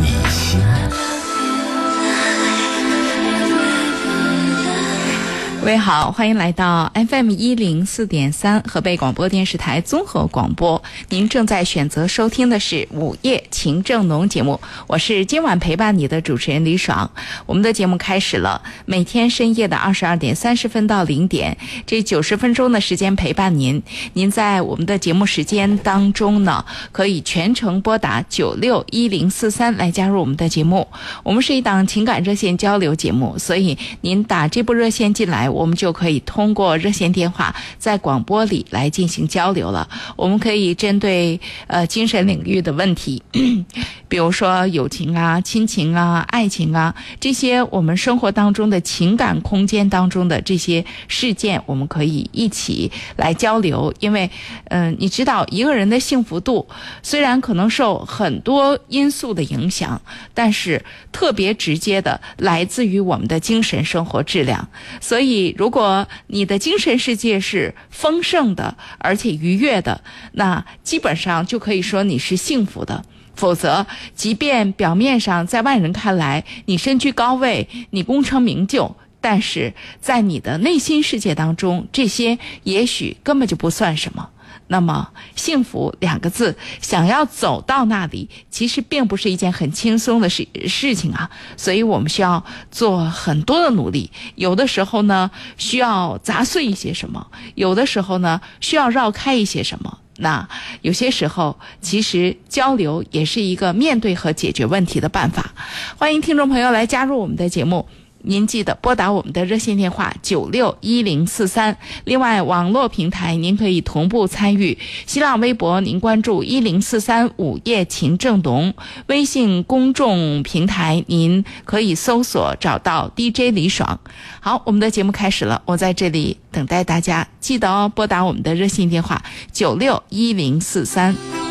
你心。各位好，欢迎来到 FM 一零四点三河北广播电视台综合广播。您正在选择收听的是《午夜情正浓》节目，我是今晚陪伴你的主持人李爽。我们的节目开始了，每天深夜的二十二点三十分到零点，这九十分钟的时间陪伴您。您在我们的节目时间当中呢，可以全程拨打九六一零四三来加入我们的节目。我们是一档情感热线交流节目，所以您打这部热线进来。我们就可以通过热线电话在广播里来进行交流了。我们可以针对呃精神领域的问题，比如说友情啊、亲情啊、爱情啊这些我们生活当中的情感空间当中的这些事件，我们可以一起来交流。因为嗯，你知道一个人的幸福度虽然可能受很多因素的影响，但是特别直接的来自于我们的精神生活质量，所以。如果你的精神世界是丰盛的，而且愉悦的，那基本上就可以说你是幸福的。否则，即便表面上在外人看来你身居高位，你功成名就，但是在你的内心世界当中，这些也许根本就不算什么。那么，幸福两个字，想要走到那里，其实并不是一件很轻松的事事情啊。所以我们需要做很多的努力。有的时候呢，需要砸碎一些什么；有的时候呢，需要绕开一些什么。那有些时候，其实交流也是一个面对和解决问题的办法。欢迎听众朋友来加入我们的节目。您记得拨打我们的热线电话九六一零四三。另外，网络平台您可以同步参与。新浪微博您关注一零四三午夜情正浓，微信公众平台您可以搜索找到 DJ 李爽。好，我们的节目开始了，我在这里等待大家，记得哦，拨打我们的热线电话九六一零四三。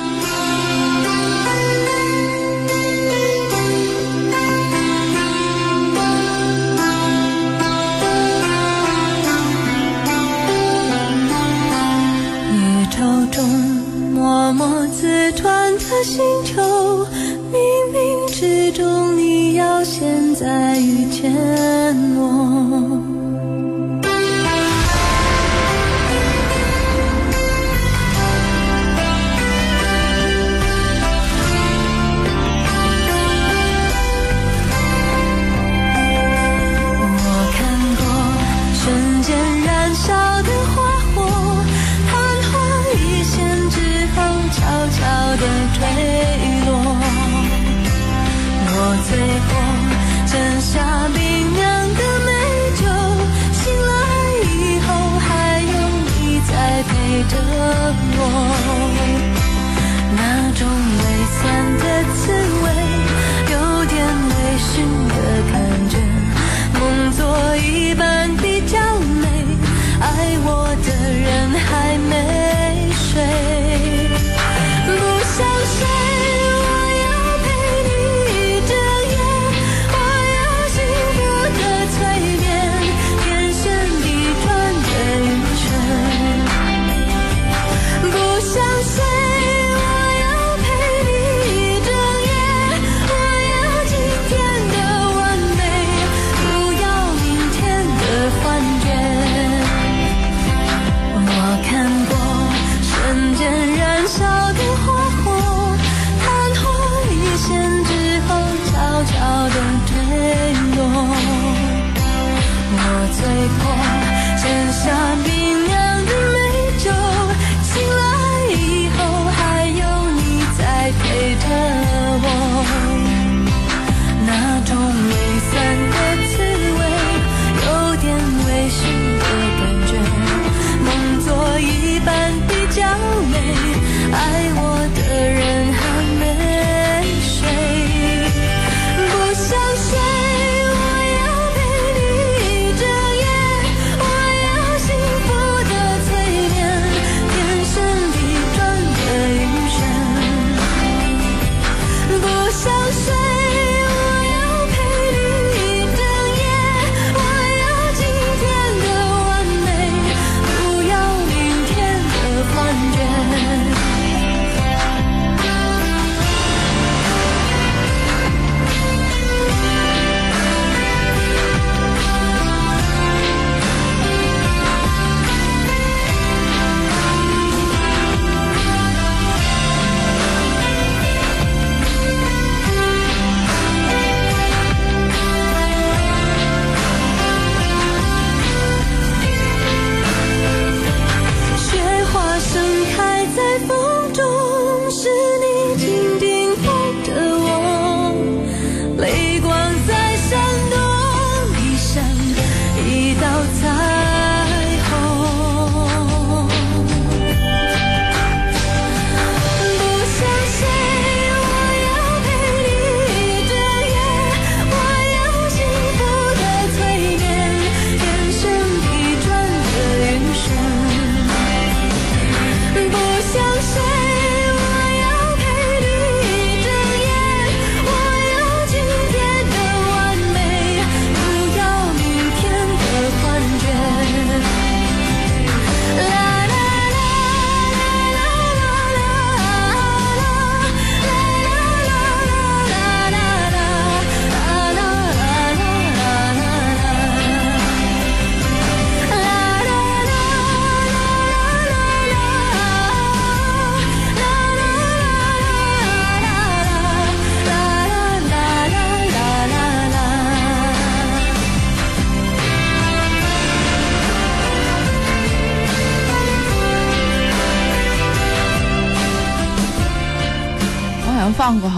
前。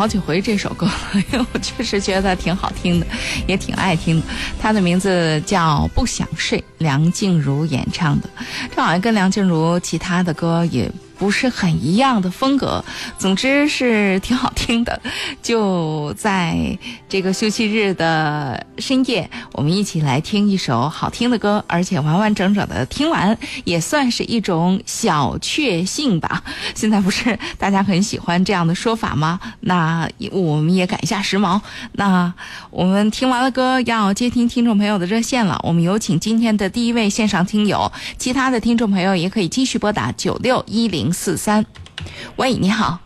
好几回这首歌，因为我确实觉得挺好听的，也挺爱听的。它的名字叫《不想睡》，梁静茹演唱的。这好像跟梁静茹其他的歌也不是很一样的风格，总之是挺好听的。就在这个休息日的深夜，我们一起来听一首好听的歌，而且完完整整的听完，也算是一种小确幸吧。现在不是大家很喜欢这样的说法吗？那我们也赶一下时髦。那我们听完了歌，要接听听众朋友的热线了。我们有请今天的第一位线上听友，其他的听众朋友也可以继续拨打九六一零四三。喂，你好，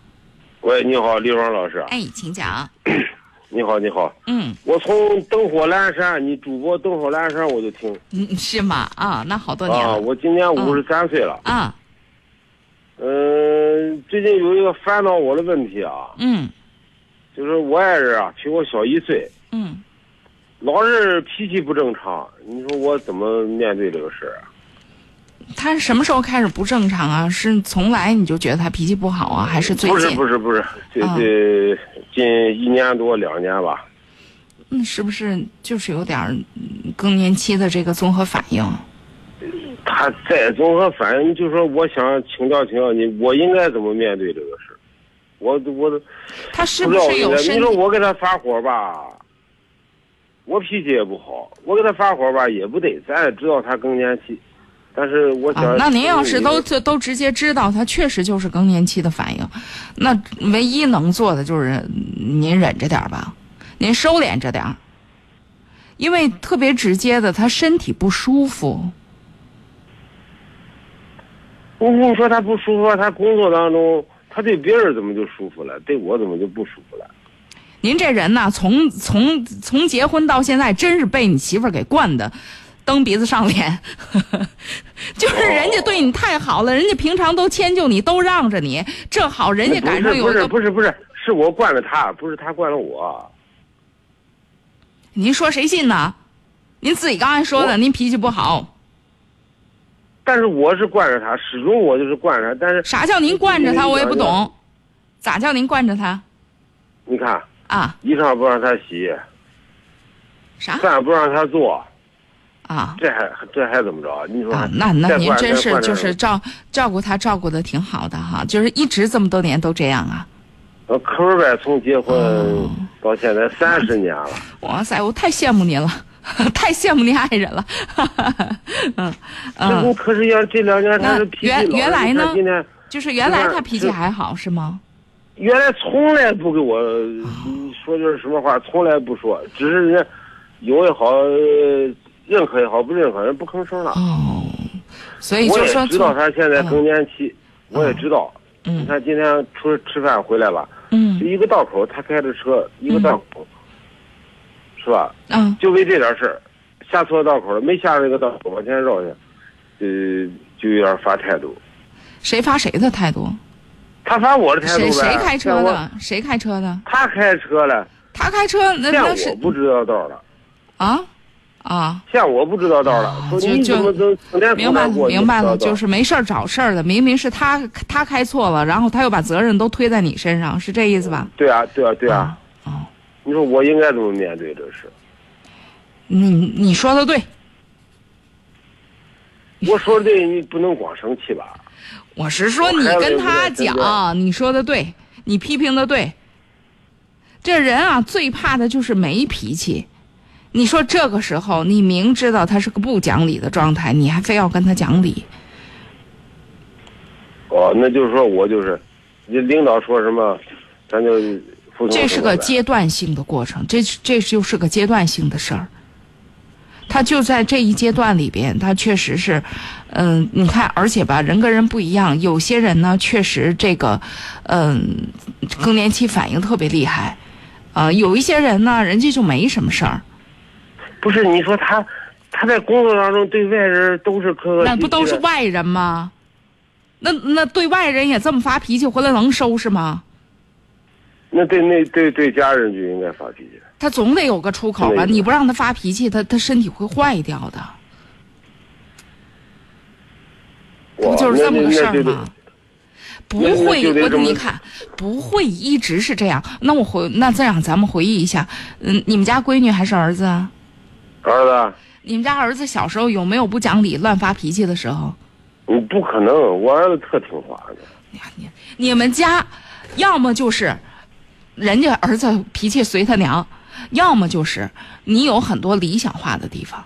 喂，你好，李爽老师。哎，请讲。你好，你好。嗯我从灯火阑珊，你主播灯火阑珊我就听嗯，是吗？啊，那好多年啊。了我今年五十三岁了。啊。嗯、最近有一个烦恼我的问题啊，嗯就是我爱人啊，比我小一岁，嗯，老是脾气不正常。你说我怎么面对这个事儿啊？他什么时候开始不正常啊？是从来你就觉得他脾气不好啊，还是最近不是近？不是不是，这啊这近一年多两年吧。嗯，是不是就是有点更年期的这个综合反应？他再综合反应，就说我想请教请教你，我应该怎么面对这个事儿？我我他是不是有身体你说？我给他发火吧，我脾气也不好，我给他发火吧也不对，咱也知道他更年期，但是我想、啊，那您要是都都都直接知道他确实就是更年期的反应，那唯一能做的就是嗯您忍着点儿吧，您收敛着点儿，因为特别直接的，他身体不舒服。我跟你说他不舒服，他工作当中他对别人怎么就舒服了，对我怎么就不舒服了？您这人呐，从从从结婚到现在，真是被你媳妇儿给惯的，蹬鼻子上脸。就是人家对你太好了，人家平常都迁就你，都让着你，这好人家赶上有不是一个。不是不是，是我惯了他，不是他惯了我。您说谁信呢？您自己刚才说的，您脾气不好，但是我是惯着他，始终我就是惯着他，但是啥叫您惯着他？我也不懂，咋叫您惯着他你看，啊？衣裳不让他洗，啥饭不让他做，啊？这还这还怎么着？你说啊，那那您真是就是照照顾他照顾的挺好的哈，就是一直这么多年都这样啊。我，可儿呗，从结婚哦到现在三十年了，哇塞，我太羡慕您了，太羡慕您爱人了。嗯这不嗯，可是要这两年他是脾气原老原来呢就是原来他脾气还好是吗？原来从来不给我你说句什么话，从来不说，只是人有也好，呃认可也好，不认可人不吭声了。哦，所以我就说也知道他现在更年期，我也知道。嗯你嗯看今天出去吃饭回来了，嗯就一个道口，他开着车，一个道口，是吧？嗯就为这点事儿，下错道口了，没下这个道口往前绕去，呃，就有点发态度。谁发谁的态度？他发我的态度呗。谁谁开车？的？谁开车的？他开车了，他开车那那是我不知道道了，啊啊。像我不知道道了，说就就你怎么都明白了，明白了，就是没事儿找事儿的，明明是他他开错了，然后他又把责任都推在你身上，是这意思吧？对啊，对啊，对啊。哦，你说我应该怎么面对这事？你你说的对，我说的对，你不能光生气吧？我是说你跟他讲，你说的对，你批评的对。这人啊，最怕的就是没脾气。你说这个时候，你明知道他是个不讲理的状态，你还非要跟他讲理，哦，那就是说我就是，你领导说什么，咱就服从这是个阶段性的过程，这这就是个阶段性的事儿。他就在这一阶段里边，他确实是，嗯、你看，而且吧，人跟人不一样，有些人呢，确实这个，嗯、更年期反应特别厉害，啊、有一些人呢，人家就没什么事儿，不是你说他，他在工作当中对外人都是客客气气，那不都是外人吗？那那对外人也这么发脾气，回来能收拾吗？那对那对对家人就应该发脾气。他总得有个出口吧？你不让他发脾气，他他身体会坏掉的。不就是这么个事吗？不会，我你看不会一直是这样。那我回那这样，咱们回忆一下，嗯，你们家闺女还是儿子啊？儿子，你们家儿子小时候有没有不讲理、乱发脾气的时候？你不可能，我儿子特听话的。哎呀，你你们家要么就是人家儿子脾气随他娘，要么就是你有很多理想化的地方。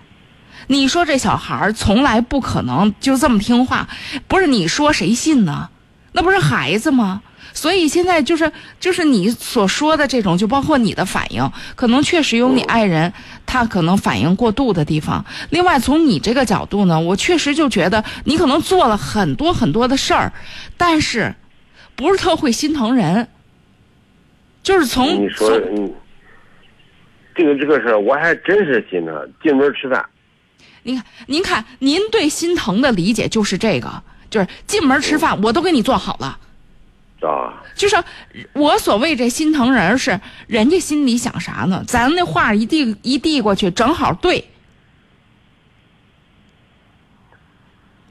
你说这小孩儿从来不可能就这么听话，不是你说谁信呢？那不是孩子吗？所以现在就是就是你所说的这种，就包括你的反应，可能确实有你爱人他可能反应过度的地方。另外，从你这个角度呢，我确实就觉得你可能做了很多很多的事儿，但是不是特会心疼人，就是从你说从你这个这个事儿，我还真是心疼。进门吃饭，您看，您看，您对心疼的理解就是这个，就是进门吃饭我都给你做好了。啊，就是我所谓这心疼人是人家心里想啥呢？咱那话一递一递过去，正好对。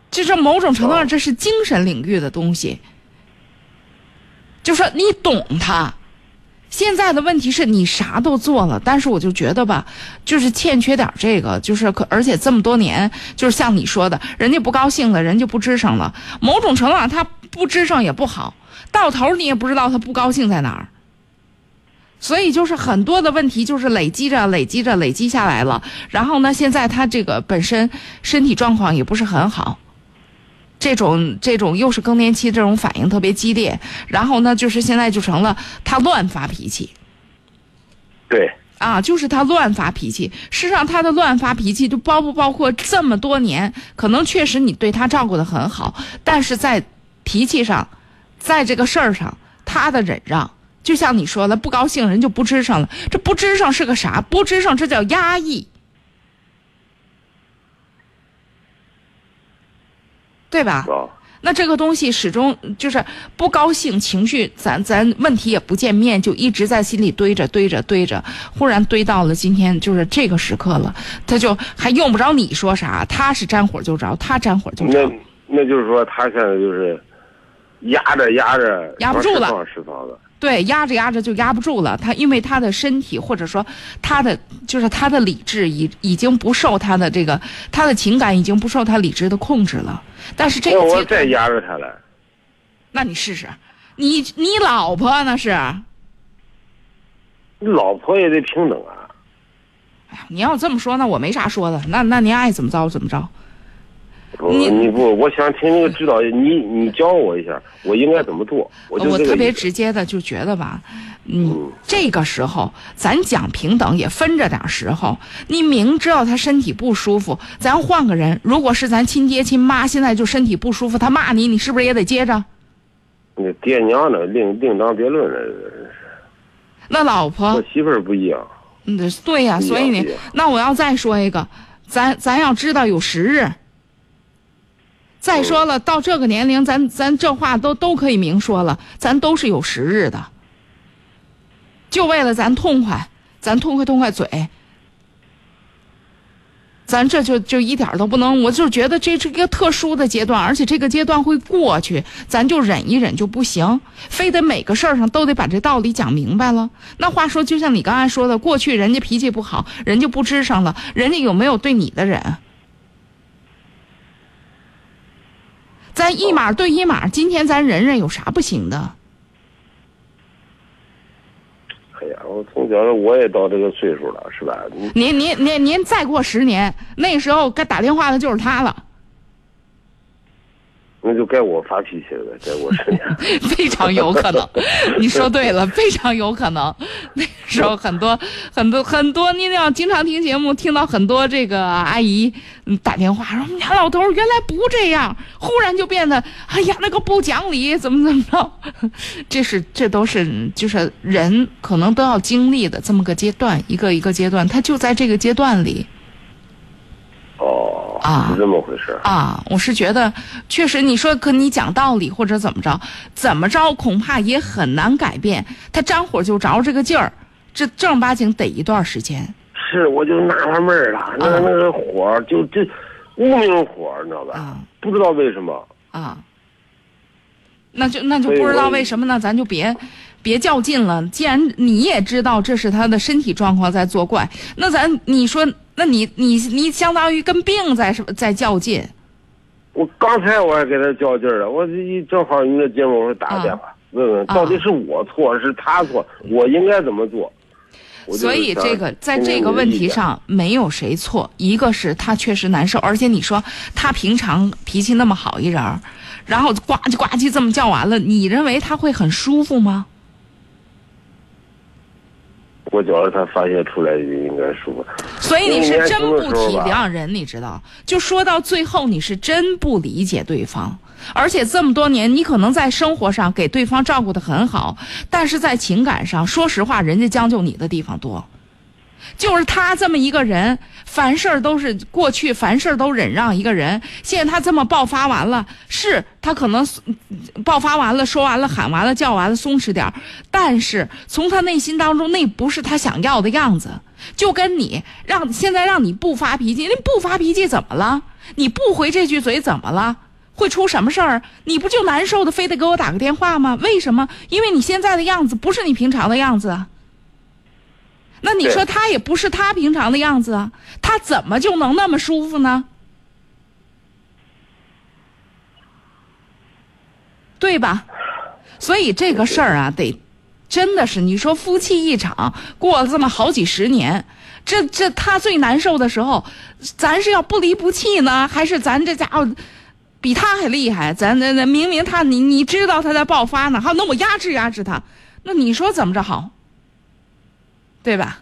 就是某种程度上，这是精神领域的东西。就说你懂他，现在的问题是你啥都做了，但是我就觉得吧，就是欠缺点这个，就是可而且这么多年，就是像你说的，人家不高兴了，人家不吱声了，某种程度上他不吱声也不好，到头你也不知道他不高兴在哪儿。所以就是很多的问题就是累积着、累积着、累积下来了。然后呢，现在他这个本身身体状况也不是很好，这种这种又是更年期，这种反应特别激烈。然后呢，就是现在就成了他乱发脾气对，啊，就是他乱发脾气。事实上，他的乱发脾气就包不包括这么多年，可能确实你对他照顾的很好，但是在脾气上，在这个事儿上，他的忍让。就像你说的，不高兴人就不吱声了。这不吱声是个啥？不吱声这叫压抑，对吧？啊，那这个东西始终就是不高兴情绪，咱咱问题也不见面，就一直在心里堆着堆着堆着，忽然堆到了今天就是这个时刻了，他就还用不着你说啥，他是沾火就着，他沾火就着那。那就是说，他现在就是压着压着，压不住了。对，压着压着就压不住了。他因为他的身体或者说他的就是他的理智已已经不受他的这个他的情感已经不受他理智的控制了。但是这个我再压着他了，那你试试，你你老婆那是，哎你老婆也得平等啊。哎呀，你要这么说，那我没啥说的。那那您爱怎么着怎么着。不，你你不，我想听那个指导，你你教我一下，我应该怎么做？我就我特别直接的就觉得吧，嗯，这个时候咱讲平等也分着点时候。你明知道他身体不舒服，咱换个人，如果是咱亲爹亲妈，现在就身体不舒服，他骂你，你是不是也得接着？那爹娘呢，另另当别论了。那老婆我，媳妇儿不一样，嗯，对呀、所以你那我要再说一个，咱咱要知道有时日。再说了，到这个年龄，咱咱这话都都可以明说了，咱都是有时日的，就为了咱痛快，咱痛快痛快嘴，咱这就就一点都不能，我就觉得这是一个特殊的阶段，而且这个阶段会过去，咱就忍一忍就不行，非得每个事儿上都得把这道理讲明白了。那话说，就像你刚才说的，过去人家脾气不好，人家不吱声了，人家有没有对你的忍？咱一码对一码，今天咱忍忍有啥不行的？哎呀，我从小我也到这个岁数了，是吧？您您您您再过十年，那时候该打电话的就是他了，那就该我发脾气了，在我身上。非常有可能。你说对了，非常有可能。那时候很多很多很多，您要经常听节目，听到很多这个阿姨打电话说：“我们家老头原来不这样，忽然就变得哎呀那个不讲理，怎么怎么着。”这是这都是就是人可能都要经历的这么个阶段，一个一个阶段，他就在这个阶段里。哦，啊是这么回事儿。啊，我是觉得，确实你说跟你讲道理或者怎么着，怎么着恐怕也很难改变。他沾火就着这个劲儿，这正儿八经得一段时间。是，我就纳了闷儿了，那个那个火儿就就无名火，你知道吧？啊不知道为什么。啊，那就那就不知道为什么呢？咱就别别较劲了。既然你也知道这是他的身体状况在作怪，那咱你说，那你你你相当于跟病在是在较劲。我刚才我还跟他较劲儿了，我一正好你那节目，我说打个电话、问问，啊到底是我错是他错，我应该怎么做？所以这个在这个问题上没有谁错，一个是他确实难受，而且你说他平常脾气那么好一人儿，然后呱唧呱唧这么叫完了，你认为他会很舒服吗？我觉得他发泄出来应该舒服。所以你是真不体谅人，你知道？就说到最后，你是真不理解对方，而且这么多年，你可能在生活上给对方照顾的很好，但是在情感上，说实话，人家将就你的地方多。就是他这么一个人，凡事都是过去凡事都忍让一个人，现在他这么爆发完了，是他可能爆发完了，说完了，喊完了，叫完了，松弛点，但是从他内心当中，那不是他想要的样子。就跟你让现在让你不发脾气，那不发脾气怎么了？你不回这句嘴怎么了？会出什么事儿？你不就难受的，非得给我打个电话吗？为什么？因为你现在的样子不是你平常的样子啊。那你说他也不是他平常的样子啊，他怎么就能那么舒服呢？对吧？所以这个事儿啊，得真的是你说夫妻一场，过了这么好几十年，这这他最难受的时候，咱是要不离不弃呢，还是咱这家伙比他还厉害？咱那那明明他你你知道他在爆发呢，好，那我压制压制他，那你说怎么着好？对吧？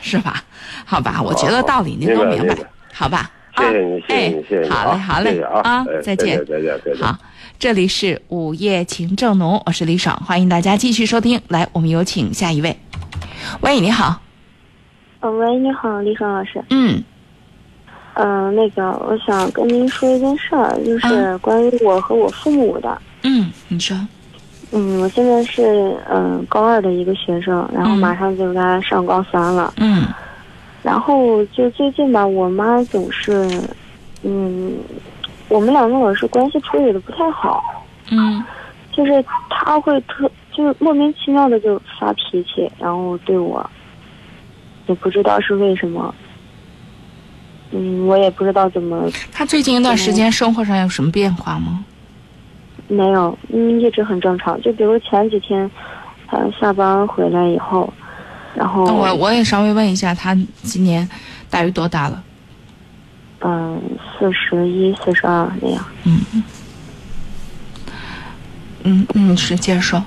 是吧？好吧，我觉得道理您都明白好吧？谢谢你，谢谢哎你，谢谢你，好嘞，啊好嘞啊，哎再见，再见，再见。好，这里是午夜情正浓，我是李爽，欢迎大家继续收听。来，我们有请下一位。喂，你好，呃，喂，你好，李爽老师。嗯嗯、那个，我想跟您说一件事儿，就是嗯关于我和我父母的。嗯，你说，嗯，我现在是嗯、高二的一个学生，然后嗯马上就该上高三了。嗯然后就最近吧，我妈总是，嗯，我们两个老是关系处理的不太好，嗯就是她会特就是莫名其妙的就发脾气，然后对我，也不知道是为什么。嗯，我也不知道怎么她最近一段时间生活上有什么变化吗？没有，嗯，一直很正常。就比如前几天，他下班回来以后，然后那我我也稍微问一下，他今年大约多大了？嗯四十一、四十二那样。嗯嗯嗯，是接着说。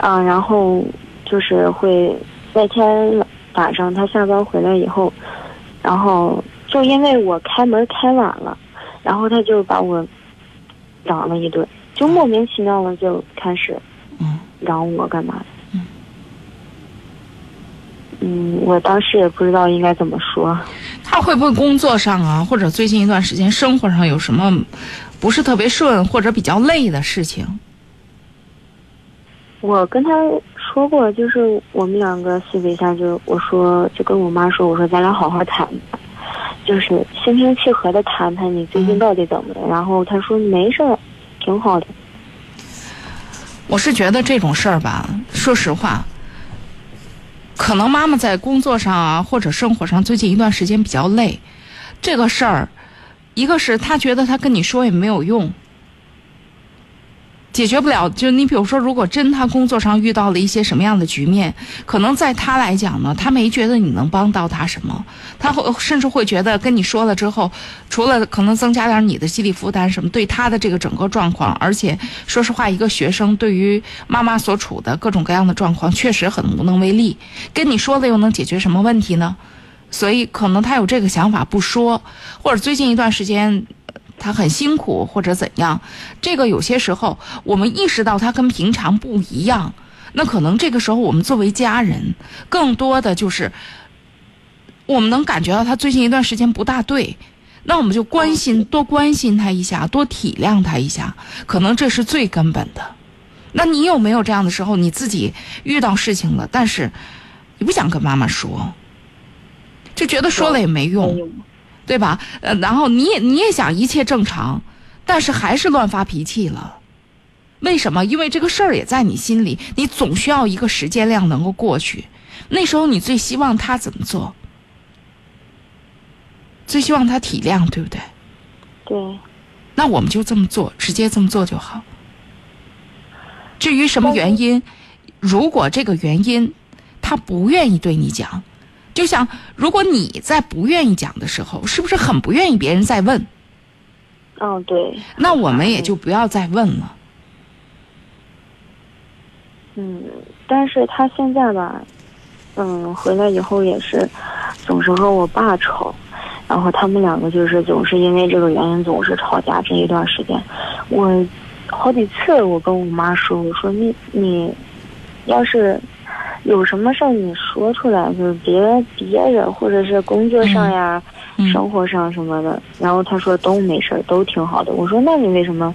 啊，然后就是会那天晚上他下班回来以后，然后就因为我开门开晚了，然后他就把我嚷了一顿，就莫名其妙的就开始嗯嚷我干嘛的。嗯，我当时也不知道应该怎么说。他会不会工作上啊，或者最近一段时间生活上有什么不是特别顺或者比较累的事情？我跟他说过，就是我们两个私底下就我说就跟我妈说，我说咱俩好好谈谈，就是心平气和的谈谈你最近到底怎么了。然后他说没事儿，挺好的。我是觉得这种事儿吧，说实话，可能妈妈在工作上啊或者生活上最近一段时间比较累，这个事儿，一个是她觉得她跟你说也没有用，解决不了。就你比如说，如果真他工作上遇到了一些什么样的局面，可能在他来讲呢，他没觉得你能帮到他什么，他会甚至会觉得跟你说了之后，除了可能增加点你的心理负担什么，对他的这个整个状况，而且说实话，一个学生对于妈妈所处的各种各样的状况，确实很无能为力。跟你说了又能解决什么问题呢？所以可能他有这个想法不说，或者最近一段时间他很辛苦或者怎样，这个有些时候我们意识到他跟平常不一样，那可能这个时候我们作为家人，更多的就是我们能感觉到他最近一段时间不大对。那我们就关心，多关心他一下，多体谅他一下，可能这是最根本的。那你有没有这样的时候，你自己遇到事情了，但是你不想跟妈妈说，就觉得说了也没用，对吧？呃，然后你也你也想一切正常，但是还是乱发脾气了。为什么？因为这个事儿也在你心里，你总需要一个时间量能够过去。那时候你最希望他怎么做？最希望他体谅，对不对？对，那我们就这么做，直接这么做就好。至于什么原因，如果这个原因他不愿意对你讲，就像如果你在不愿意讲的时候，是不是很不愿意别人再问？嗯，对，那我们也就不要再问了。嗯，但是他现在吧，嗯，回来以后也是总是和我爸吵，然后他们两个就是总是因为这个原因总是吵架。这一段时间，我好几次我跟我妈说，我说你你要是有什么事儿你说出来，就是别别人或者是工作上呀、嗯生活上什么的。然后他说都没事儿，都挺好的。我说那你为什么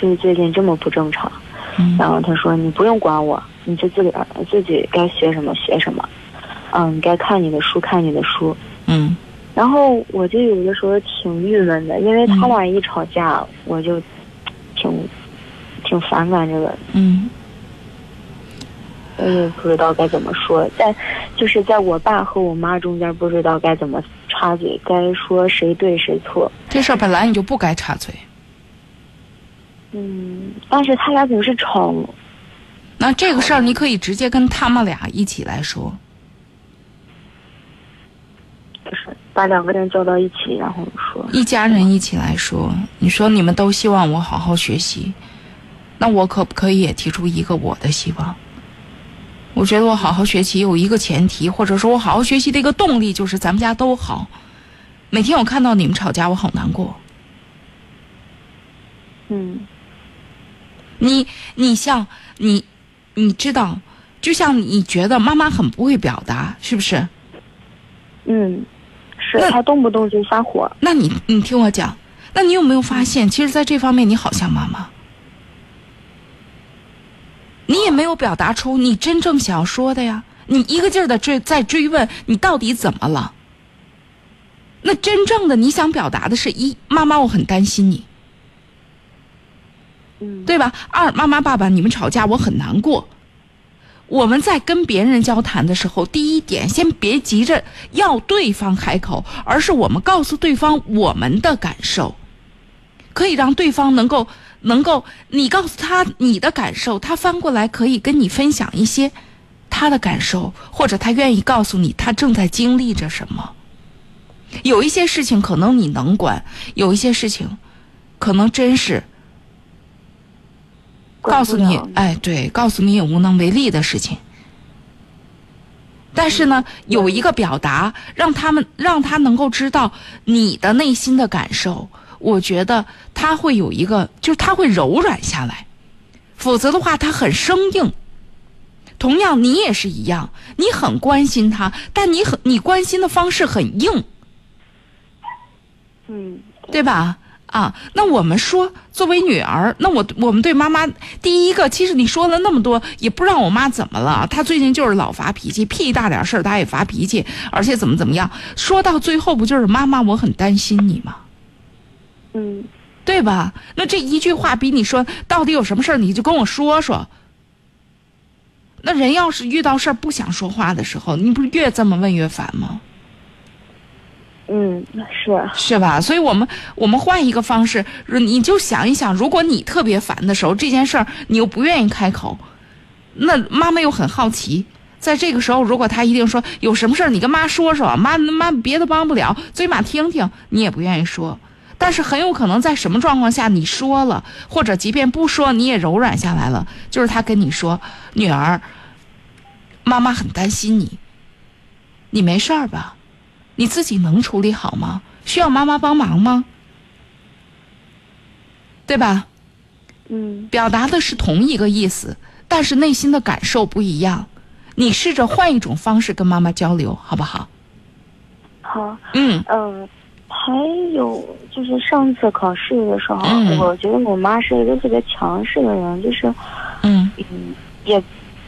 就是最近这么不正常？嗯然后他说：“你不用管我，你就自个儿自己该学什么学什么，嗯，该看你的书看你的书。嗯”然后我就有的时候挺郁闷的，因为他俩一吵架，我就挺挺反感这个，嗯我也不知道该怎么说，在就是在我爸和我妈中间，不知道该怎么插嘴，该说谁对谁错。这事儿本来你就不该插嘴。嗯，但是他俩总是吵，那这个事儿你可以直接跟他们俩一起来说。就是把两个人叫到一起，然后说。一家人一起来说，你说你们都希望我好好学习，那我可不可以也提出一个我的希望？我觉得我好好学习有一个前提，或者说我好好学习的一个动力，就是咱们家都好。每天我看到你们吵架，我好难过。嗯你你像你，你知道，就像你觉得妈妈很不会表达，是不是？嗯，是那他动不动就发火。那你你听我讲，那你有没有发现，其实在这方面你好像妈妈，你也没有表达出你真正想要说的呀，你一个劲儿的追在追问你到底怎么了。那真正的你想表达的是一，妈妈我很担心你，嗯，对吧？二，妈妈爸爸你们吵架我很难过。我们在跟别人交谈的时候，第一点，先别急着要对方开口，而是我们告诉对方我们的感受，可以让对方能够能够，你告诉他你的感受，他翻过来可以跟你分享一些他的感受，或者他愿意告诉你他正在经历着什么。有一些事情可能你能管，有一些事情可能真是告诉你哎，对，告诉你也无能为力的事情。但是呢，有一个表达，让他们让他能够知道你的内心的感受，我觉得他会有一个，就是他会柔软下来，否则的话他很生硬。同样，你也是一样，你很关心他，但你很你关心的方式很硬，嗯，对吧？啊，那我们说，作为女儿，那我我们对妈妈，第一个，其实你说了那么多，也不知道我妈怎么了。她最近就是老发脾气，屁大点事儿她也发脾气，而且怎么怎么样。说到最后，不就是妈妈，我很担心你吗？嗯，对吧？那这一句话比你说到底有什么事儿，你就跟我说说。那人要是遇到事儿不想说话的时候，你不是越这么问越烦吗？嗯，是，是吧？所以我们我们换一个方式，你就想一想，如果你特别烦的时候，这件事儿你又不愿意开口，那妈妈又很好奇。在这个时候，如果他一定说有什么事儿，你跟妈说说，妈妈别的帮不了，最起码听听，你也不愿意说。但是很有可能在什么状况下你说了，或者即便不说，你也柔软下来了，就是他跟你说：“女儿，妈妈很担心你，你没事儿吧？你自己能处理好吗？需要妈妈帮忙吗？对吧？嗯表达的是同一个意思，但是内心的感受不一样。你试着换一种方式跟妈妈交流，好不好？好，嗯嗯，还有就是上次考试的时候，嗯。我觉得我妈是一个特别强势的人，就是嗯。嗯，也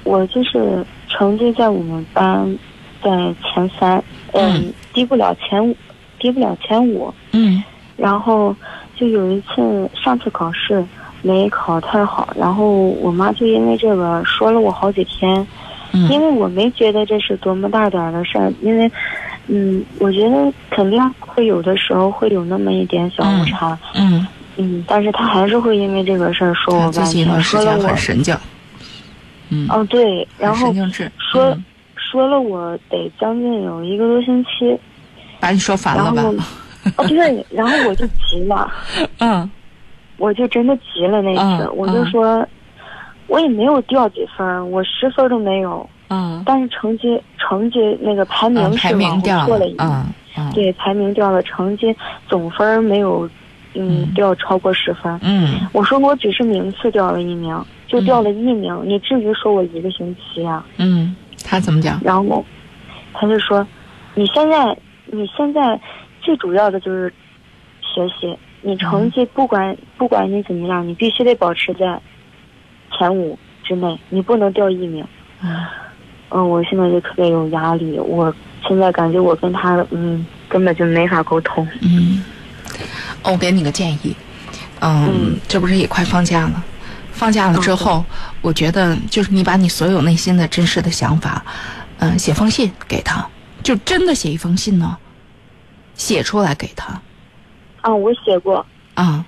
我就是成绩在我们班在前三，嗯，低不了前五，低不了前五。嗯。然后就有一次上次考试没考太好，然后我妈就因为这个说了我好几天，嗯。因为我没觉得这是多么大点儿的事儿，因为，嗯，我觉得肯定会有的时候会有那么一点小误差，嗯，嗯，但是他还是会因为这个事儿说我半天，最近一段时说了我很，神经，嗯，哦对，然后说嗯。说了我得将近有一个多星期，把你说烦然了后吧？，哦对，然后我就急了。嗯。我就真的急了那次，嗯我就说，我也没有掉几分，我十分都没有，嗯，但是成绩成绩那个排名是往后错了一，名，嗯嗯，对，排名掉了，成绩总分没有，嗯，嗯掉超过十分。嗯我说我只是名次掉了一名，就掉了一名，你至于说我一个星期啊？嗯，他怎么讲？然后他就说，你现在你现在最主要的就是学习，你成绩不管不管你怎么样，你必须得保持在前五之内，你不能掉一名。嗯嗯，我现在就特别有压力，我现在感觉我跟他嗯根本就没法沟通。嗯，哦我给你个建议，嗯嗯，这不是也快放假了？放假了之后，我觉得就是你把你所有内心的真实的想法，嗯、写封信给他，就真的写一封信呢，写出来给他啊，我写过，啊，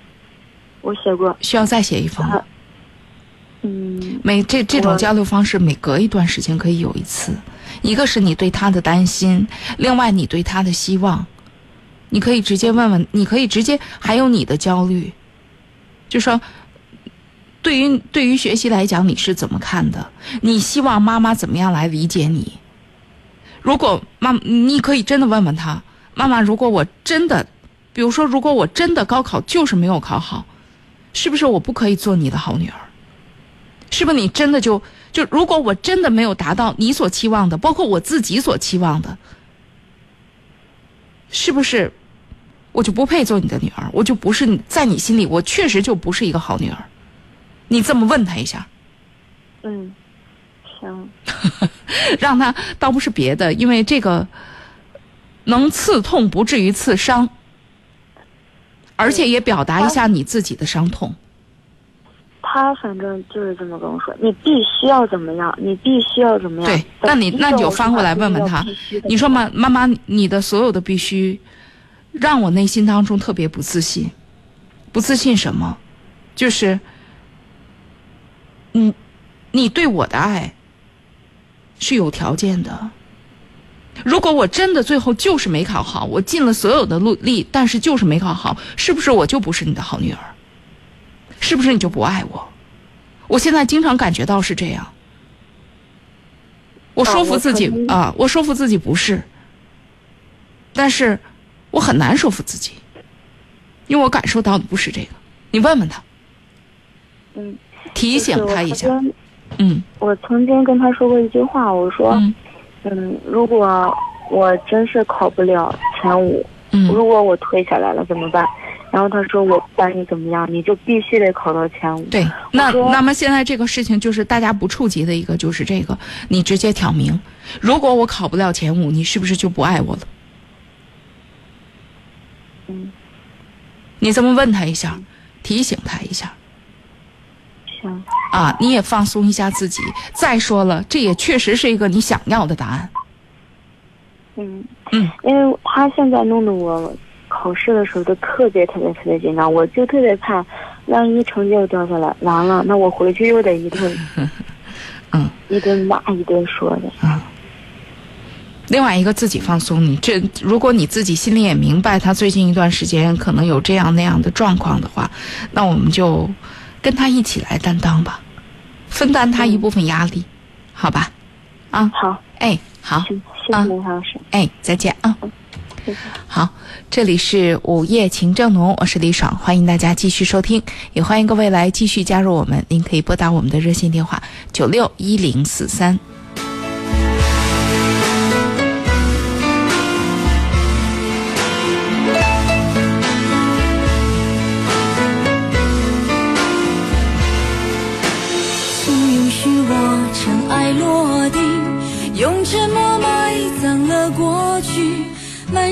我写过，需要再写一封。啊嗯每这这种交流方式，每隔一段时间可以有一次。一个是你对他的担心，另外你对他的希望，你可以直接问问，你可以直接还有你的焦虑，就说，对于对于学习来讲，你是怎么看的？你希望妈妈怎么样来理解你？如果妈，你可以真的问问他，妈妈，如果我真的，比如说，如果我真的高考就是没有考好，是不是我不可以做你的好女儿？是不是你真的就就如果我真的没有达到你所期望的，包括我自己所期望的，是不是我就不配做你的女儿？我就不是你在你心里，我确实就不是一个好女儿。你这么问他一下，嗯，行，让他倒不是别的，因为这个能刺痛不至于刺伤，而且也表达一下你自己的伤痛。他反正就是这么跟我说，你必须要怎么样，你必须要怎么样。对那你那你就翻过来问问他你说妈妈妈，你的所有的必须，让我内心当中特别不自信。不自信什么？就是，你，你对我的爱是有条件的。如果我真的最后就是没考好，我尽了所有的努力，但是就是没考好，是不是我就不是你的好女儿？是不是你就不爱我？我现在经常感觉到是这样。我说服自己啊我说服自己不是，但是我很难说服自己，因为我感受到的不是这个。你问问他，嗯，提醒他一下。嗯我曾经跟他说过一句话，我说，嗯嗯，如果我真是考不了前五，嗯如果我退下来了怎么办？然后他说我不管你怎么样，你就必须得考到前五。对，那那么现在这个事情就是大家不触及的一个，就是这个，你直接挑明，如果我考不了前五，你是不是就不爱我了？嗯，你这么问他一下，提醒他一下行，啊，你也放松一下自己。再说了，这也确实是一个你想要的答案。嗯嗯，因为他现在弄得我考试的时候都特别特别特别紧张，我就特别怕，万一成绩又掉下来，完了，那我回去又得一顿，嗯，一顿骂一顿说的。另外一个自己放松，你这如果你自己心里也明白他最近一段时间可能有这样那样的状况的话，那我们就跟他一起来担当吧，分担他一部分压力，好吧？啊，好，哎，好，行，谢谢林老师。哎，再见啊。好，这里是午夜情正浓，我是李爽，欢迎大家继续收听，也欢迎各位来继续加入我们。您可以拨打我们的热线电话九六一零四三。请允许我尘埃落定，用沉默埋葬了过去。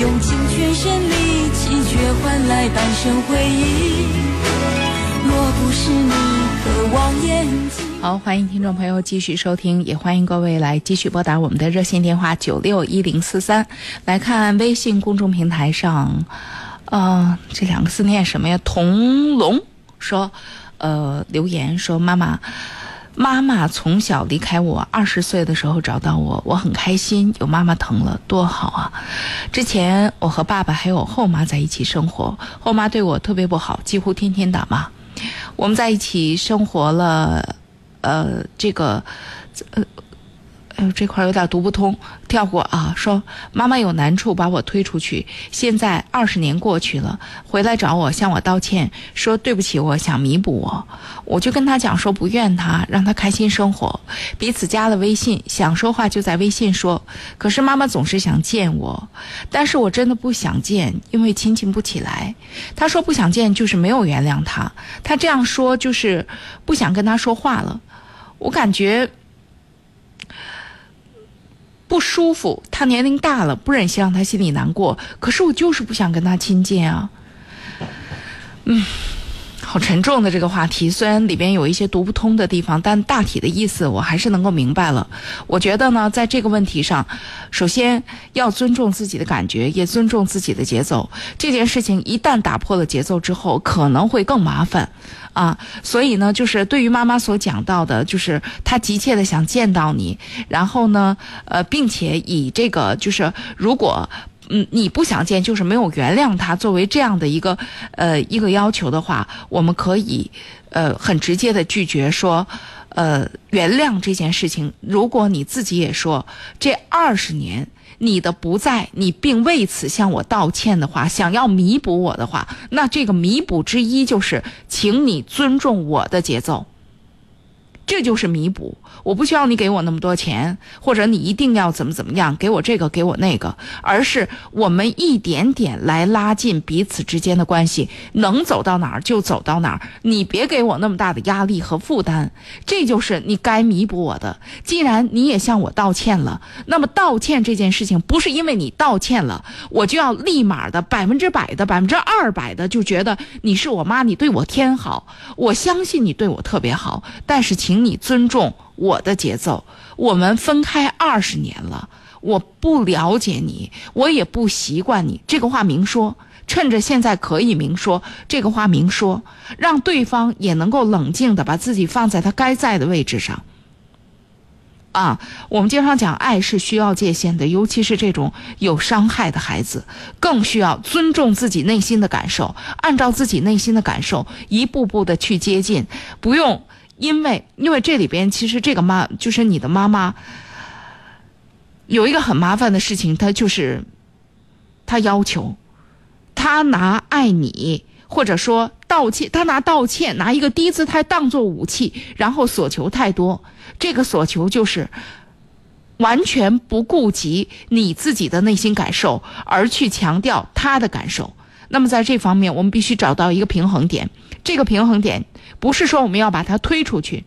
用尽全身力气，却换来半生回忆？若不是你渴望眼睛。好，欢迎听众朋友继续收听，也欢迎各位来继续拨打我们的热线电话九六一零四三，来看微信公众平台上，呃，这两个字念什么呀？童龙说，呃，留言说妈妈。妈妈从小离开我，二十岁的时候找到我，我很开心，有妈妈疼了，多好啊！之前我和爸爸还有后妈在一起生活，后妈对我特别不好，几乎天天打骂。我们在一起生活了，呃，这个，呃。哎呦，这块儿有点读不通，跳过啊。说妈妈有难处，把我推出去。现在二十年过去了，回来找我，向我道歉，说对不起，我想弥补我。我就跟他讲说不怨他，让他开心生活。彼此加了微信，想说话就在微信说。可是妈妈总是想见我，但是我真的不想见，因为亲情不起来。他说不想见就是没有原谅他，他这样说就是不想跟他说话了。我感觉。不舒服，他年龄大了，不忍心让他心里难过。可是我就是不想跟他亲近啊。嗯，好沉重的这个话题，虽然里边有一些读不通的地方，但大体的意思我还是能够明白了。我觉得呢，在这个问题上，首先要尊重自己的感觉，也尊重自己的节奏。这件事情一旦打破了节奏之后，可能会更麻烦。啊，所以呢，就是对于妈妈所讲到的，就是她急切的想见到你，然后呢，呃，并且以这个就是如果嗯你不想见，就是没有原谅他作为这样的一个呃一个要求的话，我们可以呃很直接的拒绝说，呃原谅这件事情。如果你自己也说这二十年。你的不在，你并为此向我道歉的话，想要弥补我的话，那这个弥补之一就是，请你尊重我的节奏。这就是弥补，我不需要你给我那么多钱，或者你一定要怎么怎么样给我这个给我那个，而是我们一点点来拉近彼此之间的关系，能走到哪儿就走到哪儿。你别给我那么大的压力和负担，这就是你该弥补我的。既然你也向我道歉了，那么道歉这件事情不是因为你道歉了，我就要立马的百分之百的百分之二百的就觉得你是我妈，你对我天好，我相信你对我特别好，但是请。你尊重我的节奏。我们分开二十年了，我不了解你，我也不习惯你。这个话明说，趁着现在可以明说，这个话明说，让对方也能够冷静的把自己放在他该在的位置上。啊，我们经常讲，爱是需要界限的，尤其是这种有伤害的孩子，更需要尊重自己内心的感受，按照自己内心的感受，一步步的去接近，不用。因为，因为这里边其实这个妈就是你的妈妈，有一个很麻烦的事情，她就是，她要求，她拿爱你或者说道歉，她拿道歉拿一个低姿态当做武器，然后所求太多。这个所求就是完全不顾及你自己的内心感受，而去强调他的感受。那么在这方面，我们必须找到一个平衡点。这个平衡点不是说我们要把它推出去，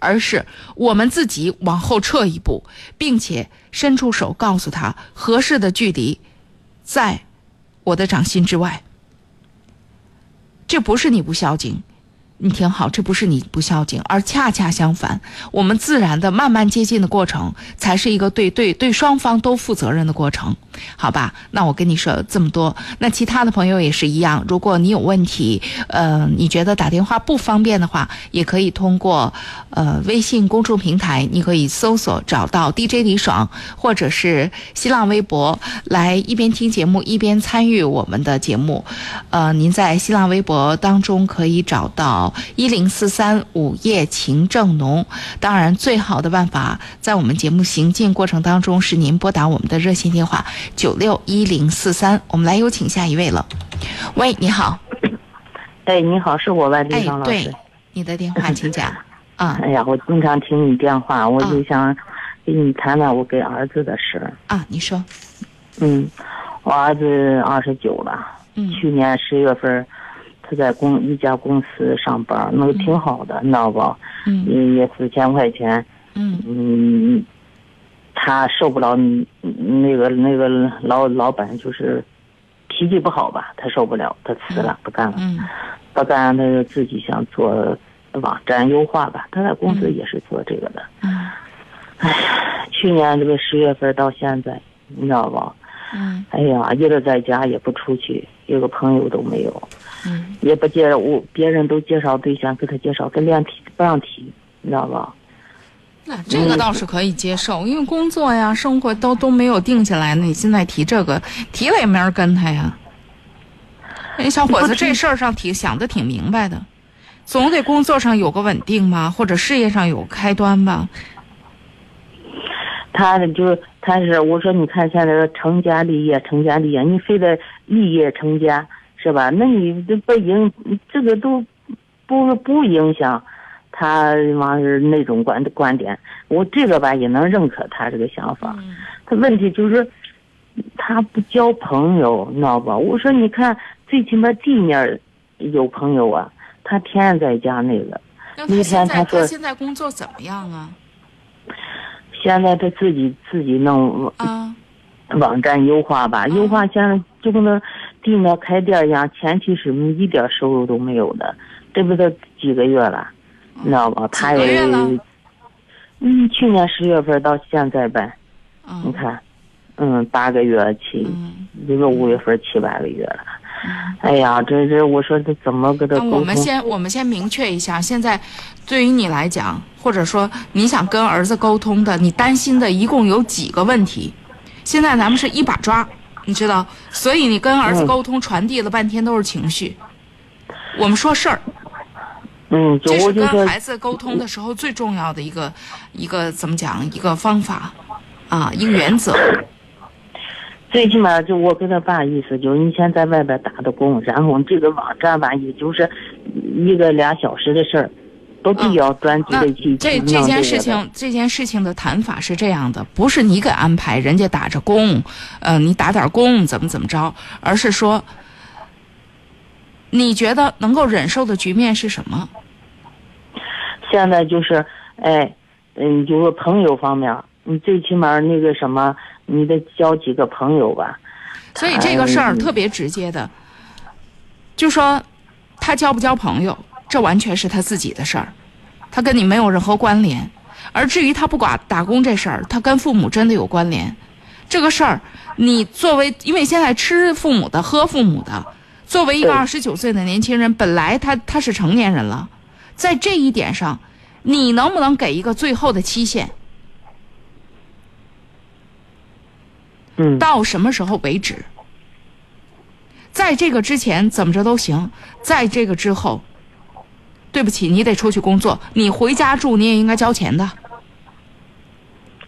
而是我们自己往后撤一步，并且伸出手告诉他合适的距离，在我的掌心之外。这不是你不孝敬。你听好，这不是你不孝敬，而恰恰相反，我们自然的慢慢接近的过程，才是一个对对对双方都负责任的过程，好吧？那我跟你说这么多，那其他的朋友也是一样。如果你有问题，呃，你觉得打电话不方便的话，也可以通过呃微信公众平台，你可以搜索找到 DJ 李爽，或者是新浪微博来一边听节目一边参与我们的节目。呃，您在新浪微博当中可以找到。一零四三午夜情正浓，当然最好的办法，在我们节目行进过程当中，是您拨打我们的热线电话九六一零四三。我们来有请下一位了。喂，你好。哎，你好，是我吧，哎李芳，老师对。，你的电话请讲。啊哎呀，我经常听你电话，我啊就想跟你谈谈我给儿子的事儿。啊，你说，嗯，我儿子二十九了，嗯去年十月份，他在公一家公司上班，那个挺好的，你知道不？嗯也也四千块钱，嗯嗯，他受不了那个那个老老板就是脾气不好吧，他受不了，他辞了，不干了。嗯不干，他就自己想做网站优化吧。他在公司也是做这个的。嗯去年这个十月份到现在，你知道吧？嗯哎呀，一直在家也不出去，一个朋友都没有，嗯也不介绍我，别人都介绍对象给他介绍，他连提不让提，你知道吧？那这个倒是可以接受，因为工作呀、生活都都没有定下来呢。你现在提这个，提了也没人跟他呀。人小伙子这事儿上挺想的挺明白的，总得工作上有个稳定吧，或者事业上有开端吧。他就是他是我说，你看现在的成家立业，成家立业，你非得立业成家是吧？那你这不影这个都不不影响他往是那种观观点。我这个吧也能认可他这个想法。他问题就是他不交朋友，你知道吧？我说你看，最起码地面有朋友啊，他天天在家那个。那他现在他说他现在工作怎么样啊？现在他自己自己弄啊，网站优化吧，优化现在就跟那地面开店一样，前期是一点收入都没有的，这不都几个月了，你知道吧？他也嗯，去年十月份到现在呗，你嗯看，嗯，八个月七，嗯。这个五月份七八个月了，哎呀，这这我说这怎么跟他我沟通？们先我们先明确一下，现在对于你来讲，或者说你想跟儿子沟通的，你担心的一共有几个问题？现在咱们是一把抓，你知道，所以你跟儿子嗯沟通传递了半天都是情绪。我们说事儿，嗯，这是我跟孩子沟通的时候最重要的一个一个怎么讲一个方法啊，一个原则。最起码就我跟他爸意思，就是你先在外边打的工，然后这个网站吧，也就是一个俩小时的事儿，不必要专注那的去这去弄个这件事情，这件事情的谈法是这样的，不是你给安排，人家打着工，呃，你打点工怎么怎么着，而是说，你觉得能够忍受的局面是什么？现在就是，哎，嗯，就是朋友方面，你最起码那个什么，你得交几个朋友吧。所以这个事儿嗯特别直接的，就说他交不交朋友，这完全是他自己的事儿，他跟你没有任何关联。而至于他不管打工这事儿，他跟父母真的有关联。这个事儿，你作为因为现在吃父母的、喝父母的，作为一个对二十九岁的年轻人，本来他他是成年人了，在这一点上，你能不能给一个最后的期限？嗯，到什么时候为止？在这个之前怎么着都行，在这个之后，对不起，你得出去工作，你回家住你也应该交钱的，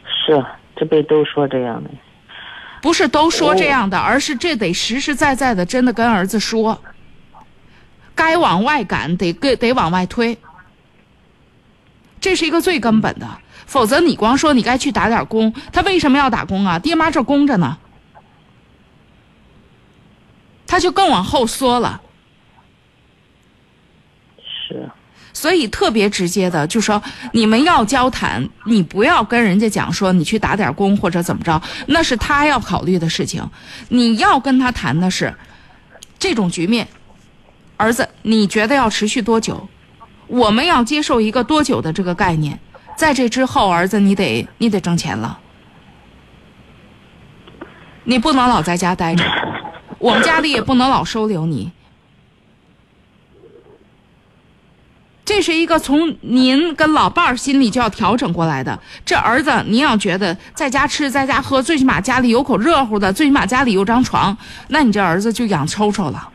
是这辈都说这样的。不是都说这样的，而是这得实实在在的真的跟儿子说，该往外赶得得得往外推，这是一个最根本的，否则你光说你该去打点工，他为什么要打工啊？爹妈这供着呢。他就更往后缩了。是，所以特别直接的，就说你们要交谈，你不要跟人家讲说你去打点工或者怎么着，那是他要考虑的事情。你要跟他谈的是这种局面，儿子，你觉得要持续多久？我们要接受一个多久的这个概念？在这之后，儿子，你得你得挣钱了，你不能老在家待着，我们家里也不能老收留你。这是一个从您跟老伴儿心里就要调整过来的。这儿子，您要觉得在家吃，在家喝，最起码家里有口热乎的，最起码家里有张床，那你这儿子就养抽抽了。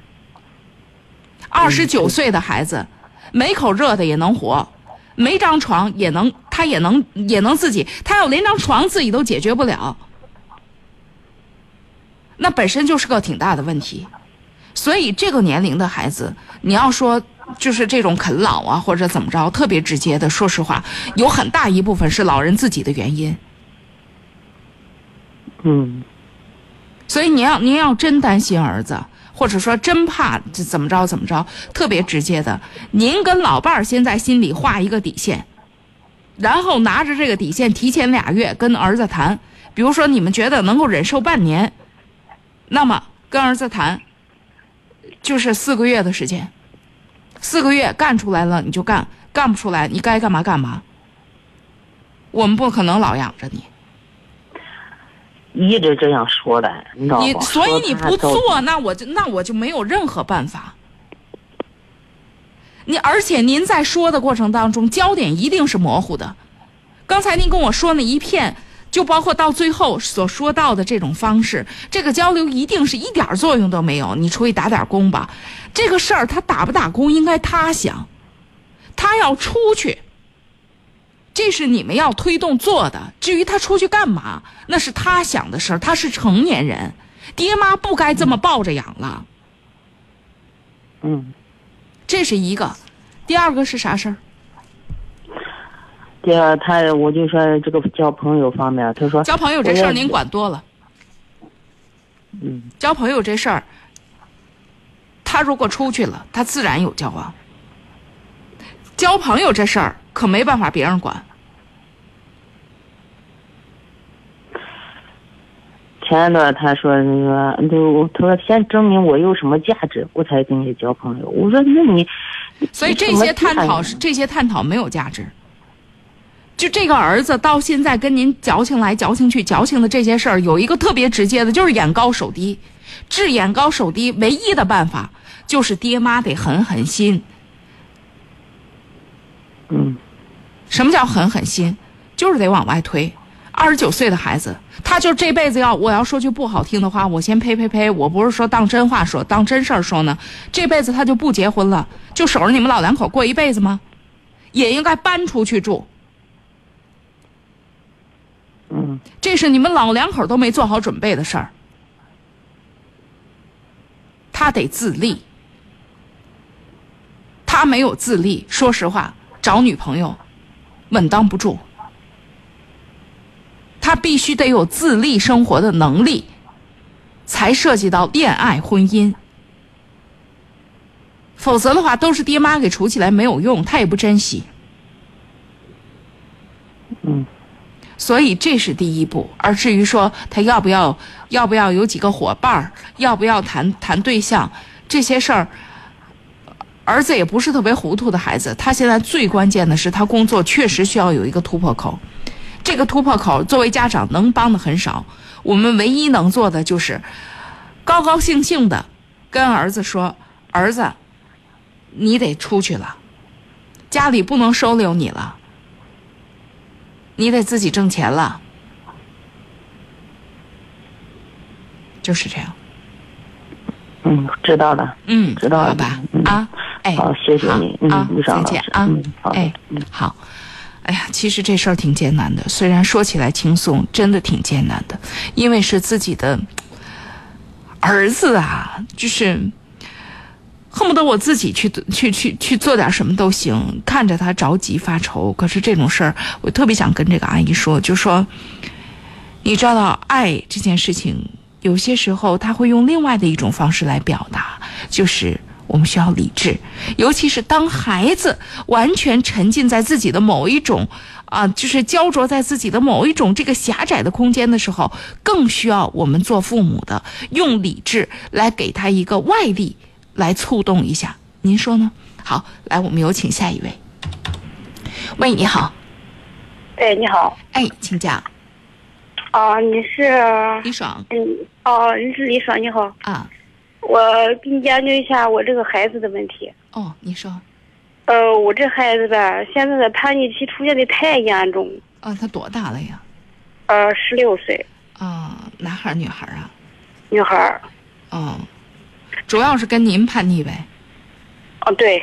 二十九岁的孩子，没口热的也能活，没张床也能，他也能也能自己，他要连张床自己都解决不了，那本身就是个挺大的问题。所以这个年龄的孩子，你要说就是这种啃老啊，或者怎么着，特别直接的，说实话，有很大一部分是老人自己的原因。嗯。所以您要您要真担心儿子，或者说真怕怎么着怎么着，特别直接的，您跟老伴儿先在心里画一个底线，然后拿着这个底线提前俩月跟儿子谈，比如说你们觉得能够忍受半年，那么跟儿子谈，就是四个月的时间，四个月干出来了你就干，干不出来你该干嘛干嘛。我们不可能老养着你。一直这样说的，你知道你？所以你不做，那我就那我就没有任何办法。你而且您在说的过程当中，焦点一定是模糊的。刚才您跟我说那一片，就包括到最后所说到的这种方式，这个交流一定是一点儿作用都没有。你出去打点工吧，这个事儿他打不打工应该他想，他要出去。这是你们要推动做的。至于他出去干嘛，那是他想的事儿。他是成年人，爹妈不该这么抱着养了。嗯，这是一个。第二个是啥事儿？第二他我就说这个交朋友方面，他说交朋友这事儿您管多了。嗯交朋友这事儿，他如果出去了，他自然有交往。交朋友这事儿可没办法别人管。前一段他说那个，就他说先证明我有什么价值，我才跟你交朋友。我说那你，所以这些探讨是这些探讨没有价值。就这个儿子到现在跟您矫情来矫情去，矫情的这些事儿，有一个特别直接的，就是眼高手低。治眼高手低唯一的办法就是爹妈得狠狠心。嗯什么叫狠狠心？就是得往外推。二十九岁的孩子，他就这辈子要我要说句不好听的话，我先呸呸呸，我不是说当真话说，当真事儿说呢。这辈子他就不结婚了，就守着你们老两口过一辈子吗？也应该搬出去住。这是你们老两口都没做好准备的事儿。他得自立，他没有自立，说实话，找女朋友稳当不住。他必须得有自立生活的能力，才涉及到恋爱、婚姻。否则的话，都是爹妈给处起来没有用，他也不珍惜。嗯所以这是第一步，而至于说他要不要要不要有几个伙伴儿，要不要谈谈对象这些事儿，儿子也不是特别糊涂的孩子，他现在最关键的是他工作确实需要有一个突破口，这个突破口作为家长能帮的很少，我们唯一能做的就是高高兴兴的跟儿子说，儿子，你得出去了，家里不能收留你了。你得自己挣钱了，就是这样。嗯，知道了。嗯，知道了好吧，嗯啊，哎，好，谢谢你，嗯啊，，再见啊哎，好。哎呀，其实这事儿挺艰难的，虽然说起来轻松，真的挺艰难的，因为是自己的儿子啊，就是恨不得我自己去去去去做点什么都行，看着他着急发愁。可是这种事儿，我特别想跟这个阿姨说，就说你知道，爱这件事情，有些时候他会用另外的一种方式来表达，就是我们需要理智，尤其是当孩子完全沉浸在自己的某一种啊，就是焦灼在自己的某一种这个狭窄的空间的时候，更需要我们做父母的用理智来给他一个外力来触动一下。您说呢？好，来，我们有请下一位。喂，你好，哎，你好，哎，请讲，啊，你是，李爽嗯，哦，你是李爽，你好，啊，我给你研究一下我这个孩子的问题。哦，你说，呃，我这孩子吧，现在的叛逆期出现的太严重，啊，他多大了呀？呃，十六岁，啊，男孩儿女孩儿啊？女孩儿。哦，主要是跟您叛逆呗。哦，对，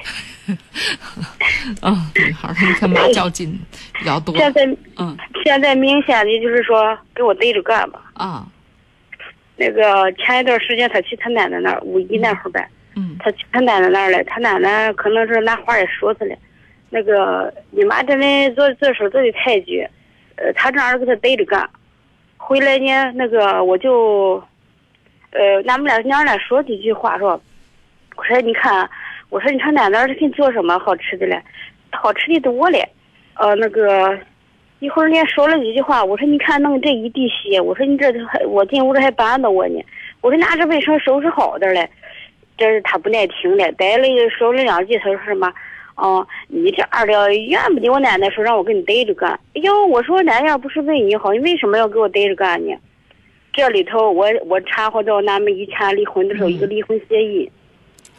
嗯，女孩儿她跟妈较劲比较多。现在嗯。现在明显的就是说给我逮着干吧。啊，那个前一段时间他去他奶奶那儿，五一那会儿呗，嗯。他去他奶奶那儿了，他奶奶可能是拿话也说他了，那个你妈这人做做事做的太绝，呃，他这样给他逮着干，回来呢，那个我就，呃，俺们俩娘俩说几句话说，我说你看，我说你看奶奶给你做什么好吃的嘞，好吃的多嘞，呃，那个。一会儿呢，说了几句话，我说你看弄这一地血，我说你这还我进屋这还绊着我呢，我说拿这卫生收拾好点嘞，这是他不耐听了，逮了说了两句，他说什么？哦，你这二了，怨不得我奶奶说让我给你逮着干。哎呦，我说奶奶不是为你好，你为什么要给我逮着干呢？这里头我我掺和到咱们以前离婚的时候一个离婚协议，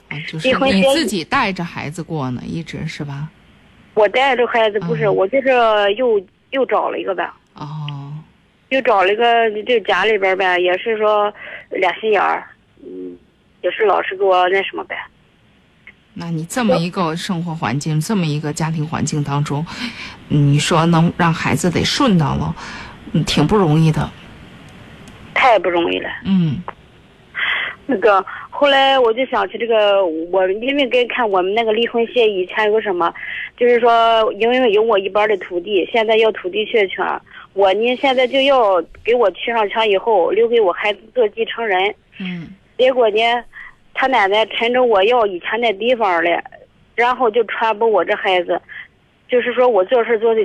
啊就是你自己带着孩子过呢，一直是吧？我带着孩子不是，嗯我就是又又找了一个呗。哦，又找了一个这家里边呗，也是说俩心眼儿，嗯，也是老是给我那什么呗。那你这么一个生活环境，这么一个家庭环境当中，你说能让孩子得顺到了，嗯，挺不容易的。太不容易了。嗯那个后来我就想起这个，我因为跟看我们那个离婚协议以前有个什么，就是说因为有我一半的土地，现在要土地确权，我呢现在就要给我取上墙以后留给我孩子做继承人。嗯结果呢，他奶奶趁着我要以前那地方了，然后就传播我这孩子，就是说我做事做的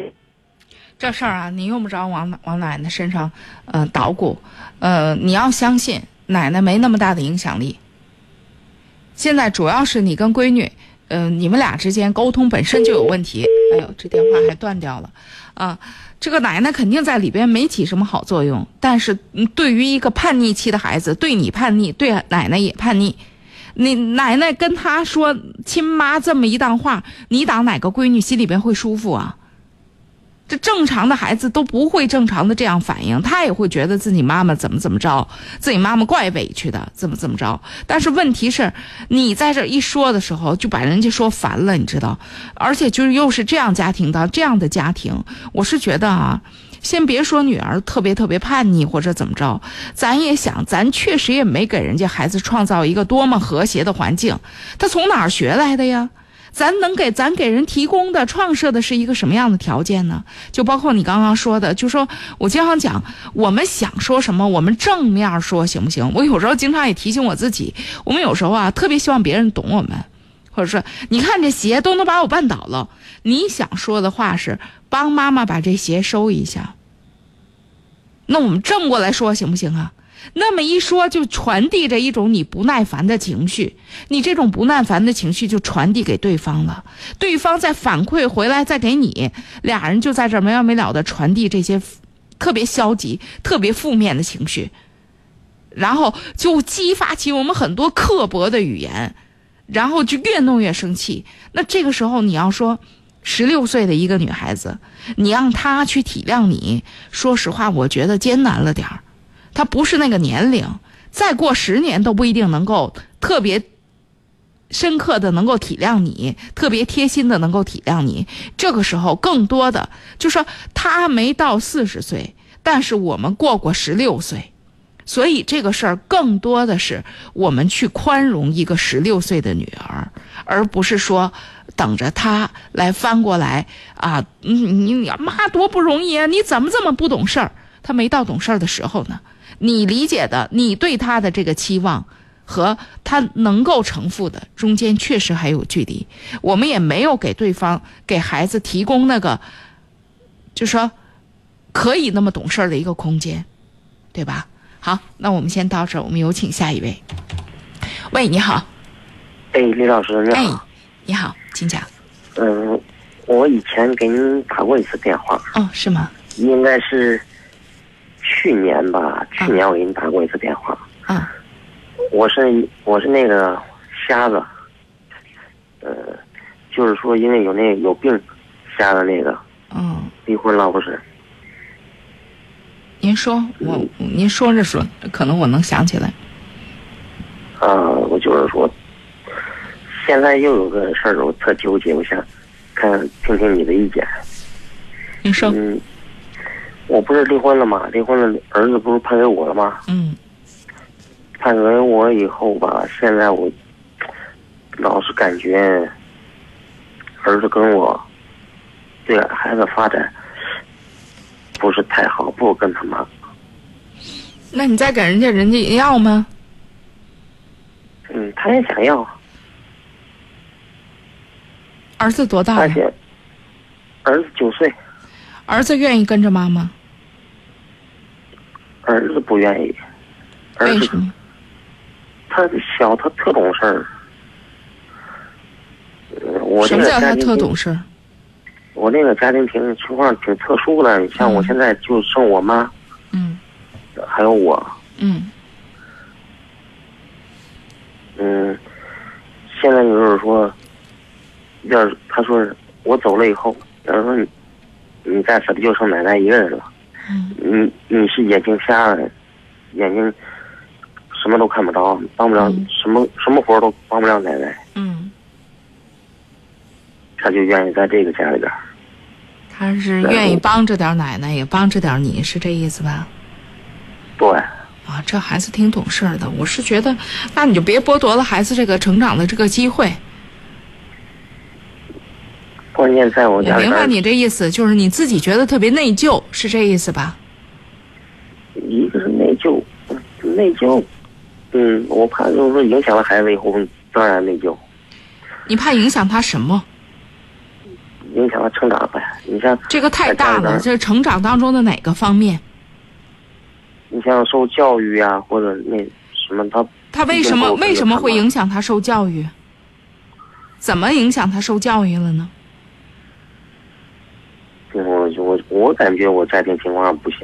这事儿啊，你用不着往往奶奶身上，呃，捣鼓，呃，你要相信奶奶没那么大的影响力。现在主要是你跟闺女，呃，你们俩之间沟通本身就有问题。哎呦，这电话还断掉了，啊，这个奶奶肯定在里边没起什么好作用。但是，对于一个叛逆期的孩子，对你叛逆，对奶奶也叛逆。你奶奶跟他说亲妈这么一档话，你当哪个闺女心里边会舒服啊？这正常的孩子都不会正常的这样反应，他也会觉得自己妈妈怎么怎么着，自己妈妈怪委屈的，怎么怎么着。但是问题是，你在这一说的时候，就把人家说烦了，你知道？而且就是又是这样家庭的这样的家庭，我是觉得啊，先别说女儿特别特别叛逆或者怎么着，咱也想，咱确实也没给人家孩子创造一个多么和谐的环境，他从哪儿学来的呀？咱能给咱给人提供的创设的是一个什么样的条件呢？就包括你刚刚说的，就说我经常讲，我们想说什么，我们正面说行不行？我有时候经常也提醒我自己，我们有时候啊，特别希望别人懂我们，或者说，你看这鞋都能把我绊倒了，你想说的话是帮妈妈把这鞋收一下。那我们正过来说行不行啊？那么一说，就传递着一种你不耐烦的情绪，你这种不耐烦的情绪就传递给对方了，对方再反馈回来，再给你，俩人就在这没完没了的传递这些特别消极、特别负面的情绪，然后就激发起我们很多刻薄的语言，然后就越弄越生气。那这个时候你要说，十六岁的一个女孩子，你让她去体谅你，说实话，我觉得艰难了点儿。他不是那个年龄，再过十年都不一定能够特别深刻的能够体谅你，特别贴心的能够体谅你。这个时候，更多的就说他没到四十岁，但是我们过过十六岁，所以这个事儿更多的是我们去宽容一个十六岁的女儿，而不是说等着她来翻过来啊，你你你妈多不容易啊，你怎么这么不懂事儿？她没到懂事儿的时候呢。你理解的，你对他的这个期望和他能够承负的中间确实还有距离。我们也没有给对方、给孩子提供那个，就说可以那么懂事儿的一个空间，对吧？好，那我们先到这儿，我们有请下一位。喂，你好。哎，李老师，你哎好。，你好，请讲。嗯，我以前给您打过一次电话，哦，是吗？应该是去年吧。去年我给你打过一次电话。啊，我是我是那个瞎子，呃，就是说因为有那有病，瞎的那个嗯，离婚了不是？您说，我您说着说，可能我能想起来。啊，我就是说，现在又有个事儿，我特纠结，我想看听听你的意见。您说，嗯，我不是离婚了吗？离婚了，儿子不是判给我了吗？嗯判给我以后吧，现在我老是感觉儿子跟我对孩子发展不是太好，不跟他妈。那你再给人家，人家也要吗？嗯，他也想要，儿子多大了？而且儿子九岁，儿子愿意跟着妈妈？儿子不愿意。儿子为什么？他小，他特懂事儿。呃我这什么叫他特懂事儿？我那个家庭情情况挺特殊的，你像我嗯现在就剩我妈，嗯还有我，嗯嗯，现在就是说，要是他说我走了以后，要是说你你在此地就剩奶奶一个人了，嗯你你是眼睛瞎了，眼睛什么都看不着，帮不了、嗯什么什么活都帮不了奶奶，嗯，他就愿意在这个家里边。他是愿意帮着点奶奶，也帮着点你，是这意思吧？对，啊，这孩子挺懂事的。我是觉得，那你就别剥夺了孩子这个成长的这个机会。关键在我我家里，明白你这意思，就是你自己觉得特别内疚，是这意思吧？一个是内疚，内疚，嗯，我怕就是说影响了孩子以后，当然内疚。你怕影响他什么？影响他成长呗。你像这个太大了，这成长当中的哪个方面？你像受教育啊，或者那什么，他他为什么为什么会影响他受教育？怎么影响他受教育了呢？我我我感觉我家庭情况不行。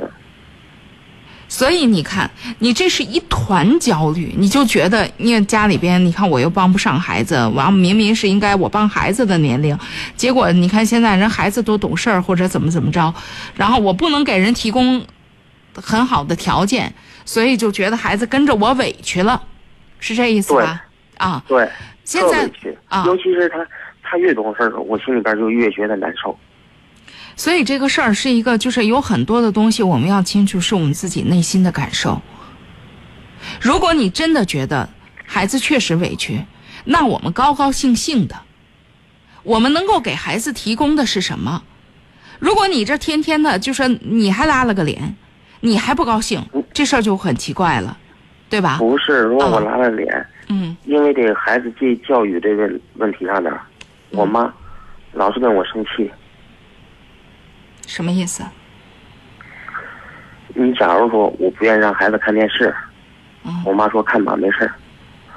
所以你看，你这是一团焦虑，你就觉得，因为家里边，你看我又帮不上孩子，完明明是应该我帮孩子的年龄，结果你看现在人孩子都懂事儿或者怎么怎么着，然后我不能给人提供很好的条件，所以就觉得孩子跟着我委屈了，是这意思吧？啊，对，现在啊尤其是他他越懂事儿，我心里边就越觉得难受。所以这个事儿是一个，就是有很多的东西我们要清楚，是我们自己内心的感受。如果你真的觉得孩子确实委屈，那我们高高兴兴的，我们能够给孩子提供的是什么？如果你这天天的，就说你还拉了个脸，你还不高兴，这事儿就很奇怪了，对吧？不是，如果我啊拉了脸，嗯因为这个孩子这教育这个问题上边儿，我妈老是跟我生气。什么意思？你假如说我不愿意让孩子看电视，嗯我妈说看吧，没事儿。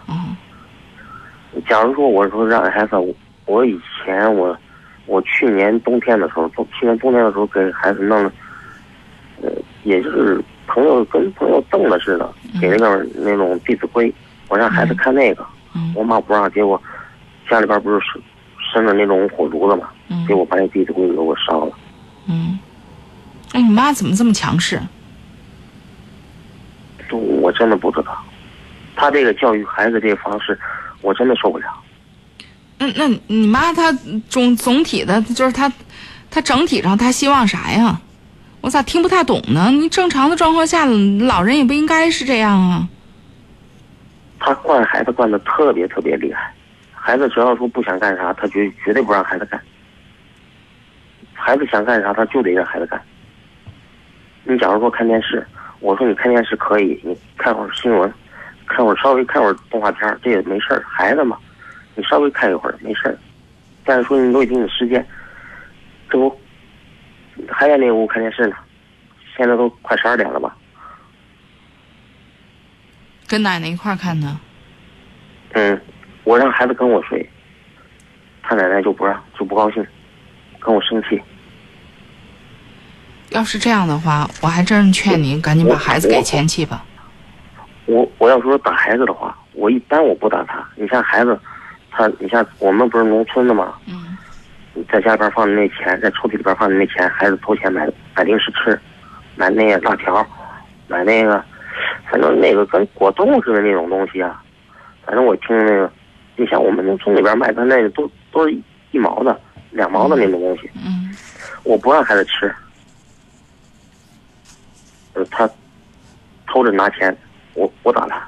嗯假如说我说让孩子，我我以前我我去年冬天的时候，去年冬天的时候给孩子弄了，呃，也就是朋友跟朋友赠的似的，给那个那种《弟子规》，我让孩子看那个，嗯我妈不让，结果家里边不是生生着那种火炉子嘛，嗯结果把那《弟子规》给我烧了。嗯，哎，你妈怎么这么强势？我真的不知道，他这个教育孩子这个方式，我真的受不了。那那你妈她总总体的，就是她，她整体上她希望啥呀？我咋听不太懂呢？你正常的状况下，老人也不应该是这样啊。他惯孩子惯的特别特别厉害，孩子只要说不想干啥，他绝绝对不让孩子干。孩子想干啥，他就得让孩子干。你假如说看电视，我说你看电视可以，你看会儿新闻，看会儿稍微看会儿动画片儿，这也没事儿，孩子嘛，你稍微看一会儿没事儿。但是说你都已经有时间，这不还在那屋看电视呢，现在都快十二点了吧？跟奶奶一块儿看的，嗯，我让孩子跟我睡，他奶奶就不让，就不高兴，跟我生气。要是这样的话，我还真是劝您赶紧把孩子给前妻吧。我我要说打孩子的话，我一般我不打他。你像孩子，他你像我们不是农村的嘛，嗯你在家里边放的那钱，在抽屉里边放的那钱，孩子偷钱买买零食吃，买那个辣条，买那个，反正那个跟果冻似的那种东西啊。反正我听那个，你像我们农村里边卖的那个都都是一毛的、两毛的那种东西。嗯我不让孩子吃，呃，他偷着拿钱，我我打他，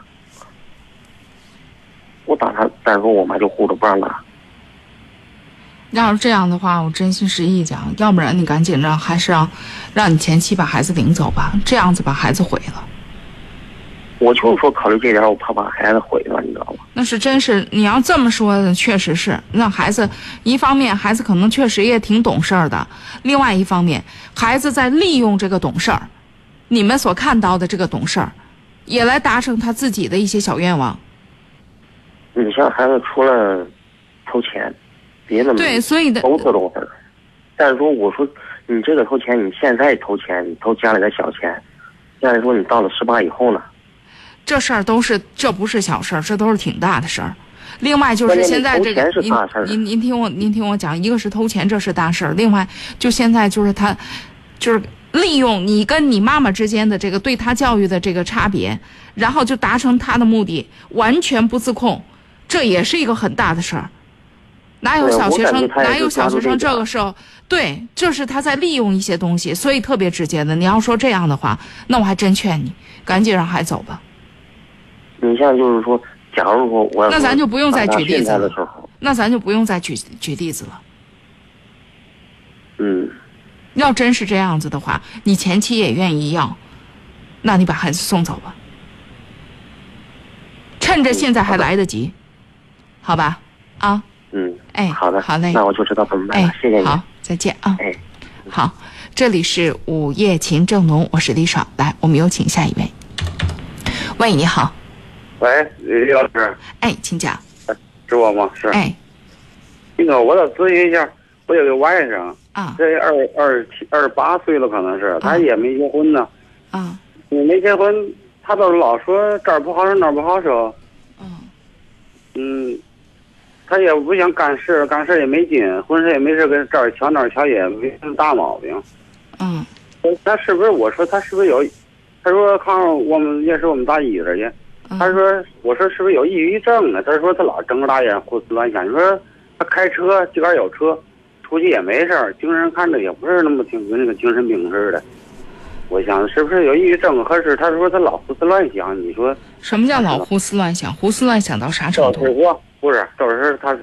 我打他，但是说我妈就护着不让打。要是这样的话，我真心实意讲，要不然你赶紧让，还是让，让你前妻把孩子领走吧，这样子把孩子毁了。我就是说考虑这点，我怕把孩子毁了，你知道吗？那是真是，你要这么说，确实是。那孩子，一方面孩子可能确实也挺懂事儿的，另外一方面，孩子在利用这个懂事儿，你们所看到的这个懂事儿，也来达成他自己的一些小愿望。你像孩子除了偷钱，别的没对，所以的都这种事儿。但是说，我说你这个偷钱，你现在偷钱，你偷家里的小钱，但是说你到了十八以后呢，这事儿都是，这不是小事儿，这都是挺大的事儿。另外就是现在这个您您您听我您听我讲，一个是偷钱，这是大事儿。另外就现在就是他，就是利用你跟你妈妈之间的这个对他教育的这个差别，然后就达成他的目的，完全不自控，这也是一个很大的事儿。哪有小学生哪有小学生这个时候？对，就是他在利用一些东西，所以特别直接的。你要说这样的话，那我还真劝你赶紧让孩子走吧。你像就是说，假如说我那咱就不用再举例子了那咱就不用再举举例子了。嗯，要真是这样子的话，你前妻也愿意要，那你把孩子送走吧，趁着现在还来得及，好吧？啊，嗯，哎，好的，好嘞，那我就知道怎么办了，哎，谢谢你，好，再见啊。哎。好，这里是午夜情正浓，我是李爽，来，我们有请下一位。喂，你好，喂，李老师，哎，请讲，是我吗？是。哎，那个，我要咨询一下，我有个外甥，啊这二二二十八岁了，可能是，他也没结婚呢。啊，你没结婚，他倒是老说这儿不好受那儿不好受。嗯嗯，他也不想干事，干事也没劲，浑身也没事，跟这儿瞧那儿瞧，也没什么大毛病。嗯他是不是？我说他是不是有？他说看我们也是我们大姨子去。嗯他说：“我说是不是有抑郁症啊？”他说他老睁着大眼胡思乱想。你说他开车自个儿有车，出去也没事儿，精神看着也不是那么挺跟那个精神病似的。我想是不是有抑郁症？可是他说他老胡思乱想。你说什么叫老胡思乱想？胡思乱想到啥程度？找事我不是，都是他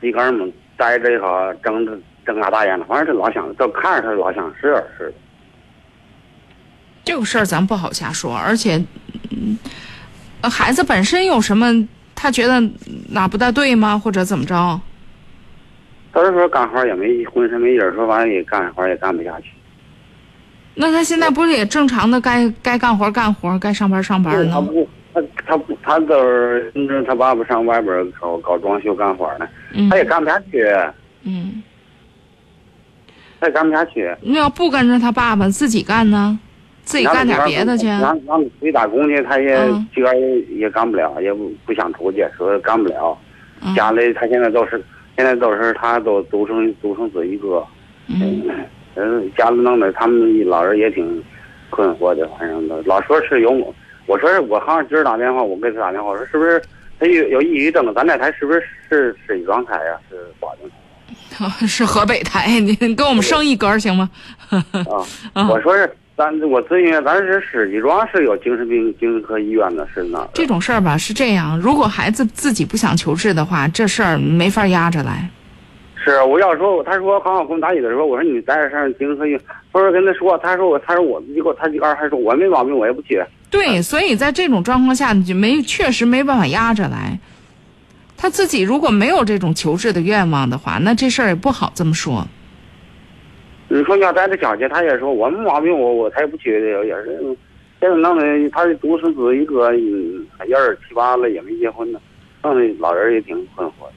自个儿嘛待着也好，睁着睁大大眼的，反正他老想，都看着他老想事儿似的。这个事儿咱不好瞎说，而且，孩子本身有什么，他觉得哪不大对吗？或者怎么着？他是说干活也没浑身没劲儿，说完也干活也干不下去。那他现在不是也正常的该该干活干活，该上班上班呢？他不，他他不，他都是你知道他爸爸上外边搞搞装修干活呢，嗯他也干不下去，嗯，他也干不下去。那要不跟着他爸爸自己干呢？自己干点别的去。让让他出去打工去，他也嗯自个儿也也干不了，也不不想出去，说干不了。嗯家里他现在都是现在都是他都独生独生子一个，嗯嗯，家里弄的他们老人也挺困惑的，反正都老说是有我，我说是我好像今儿打电话，我给他打电话，我说是不是他有有抑郁症？咱这台是不是是是乙状台呀、是保定台？是河北台，你你给我们升一格行吗？啊，啊我说是咱我咨询，咱是石家庄是有精神病精神科医院的，是哪？这种事儿吧是这样，如果孩子自己不想求治的话，这事儿没法压着来。是我要说，他说刚好跟我打起的时候，我说你带着上精神科医院，他说跟他说，他说我，他说我，结果他自个儿还说我没毛病，我也不去。对，所以在这种状况下，你就没确实没办法压着来。他自己如果没有这种求治的愿望的话，那这事儿也不好这么说。你说你要带着小姐，他也说我没毛病，我我才不去的，也是。现在弄的他是独生子一个，嗯，也二七八了，也没结婚呢，弄的老人也挺困惑的。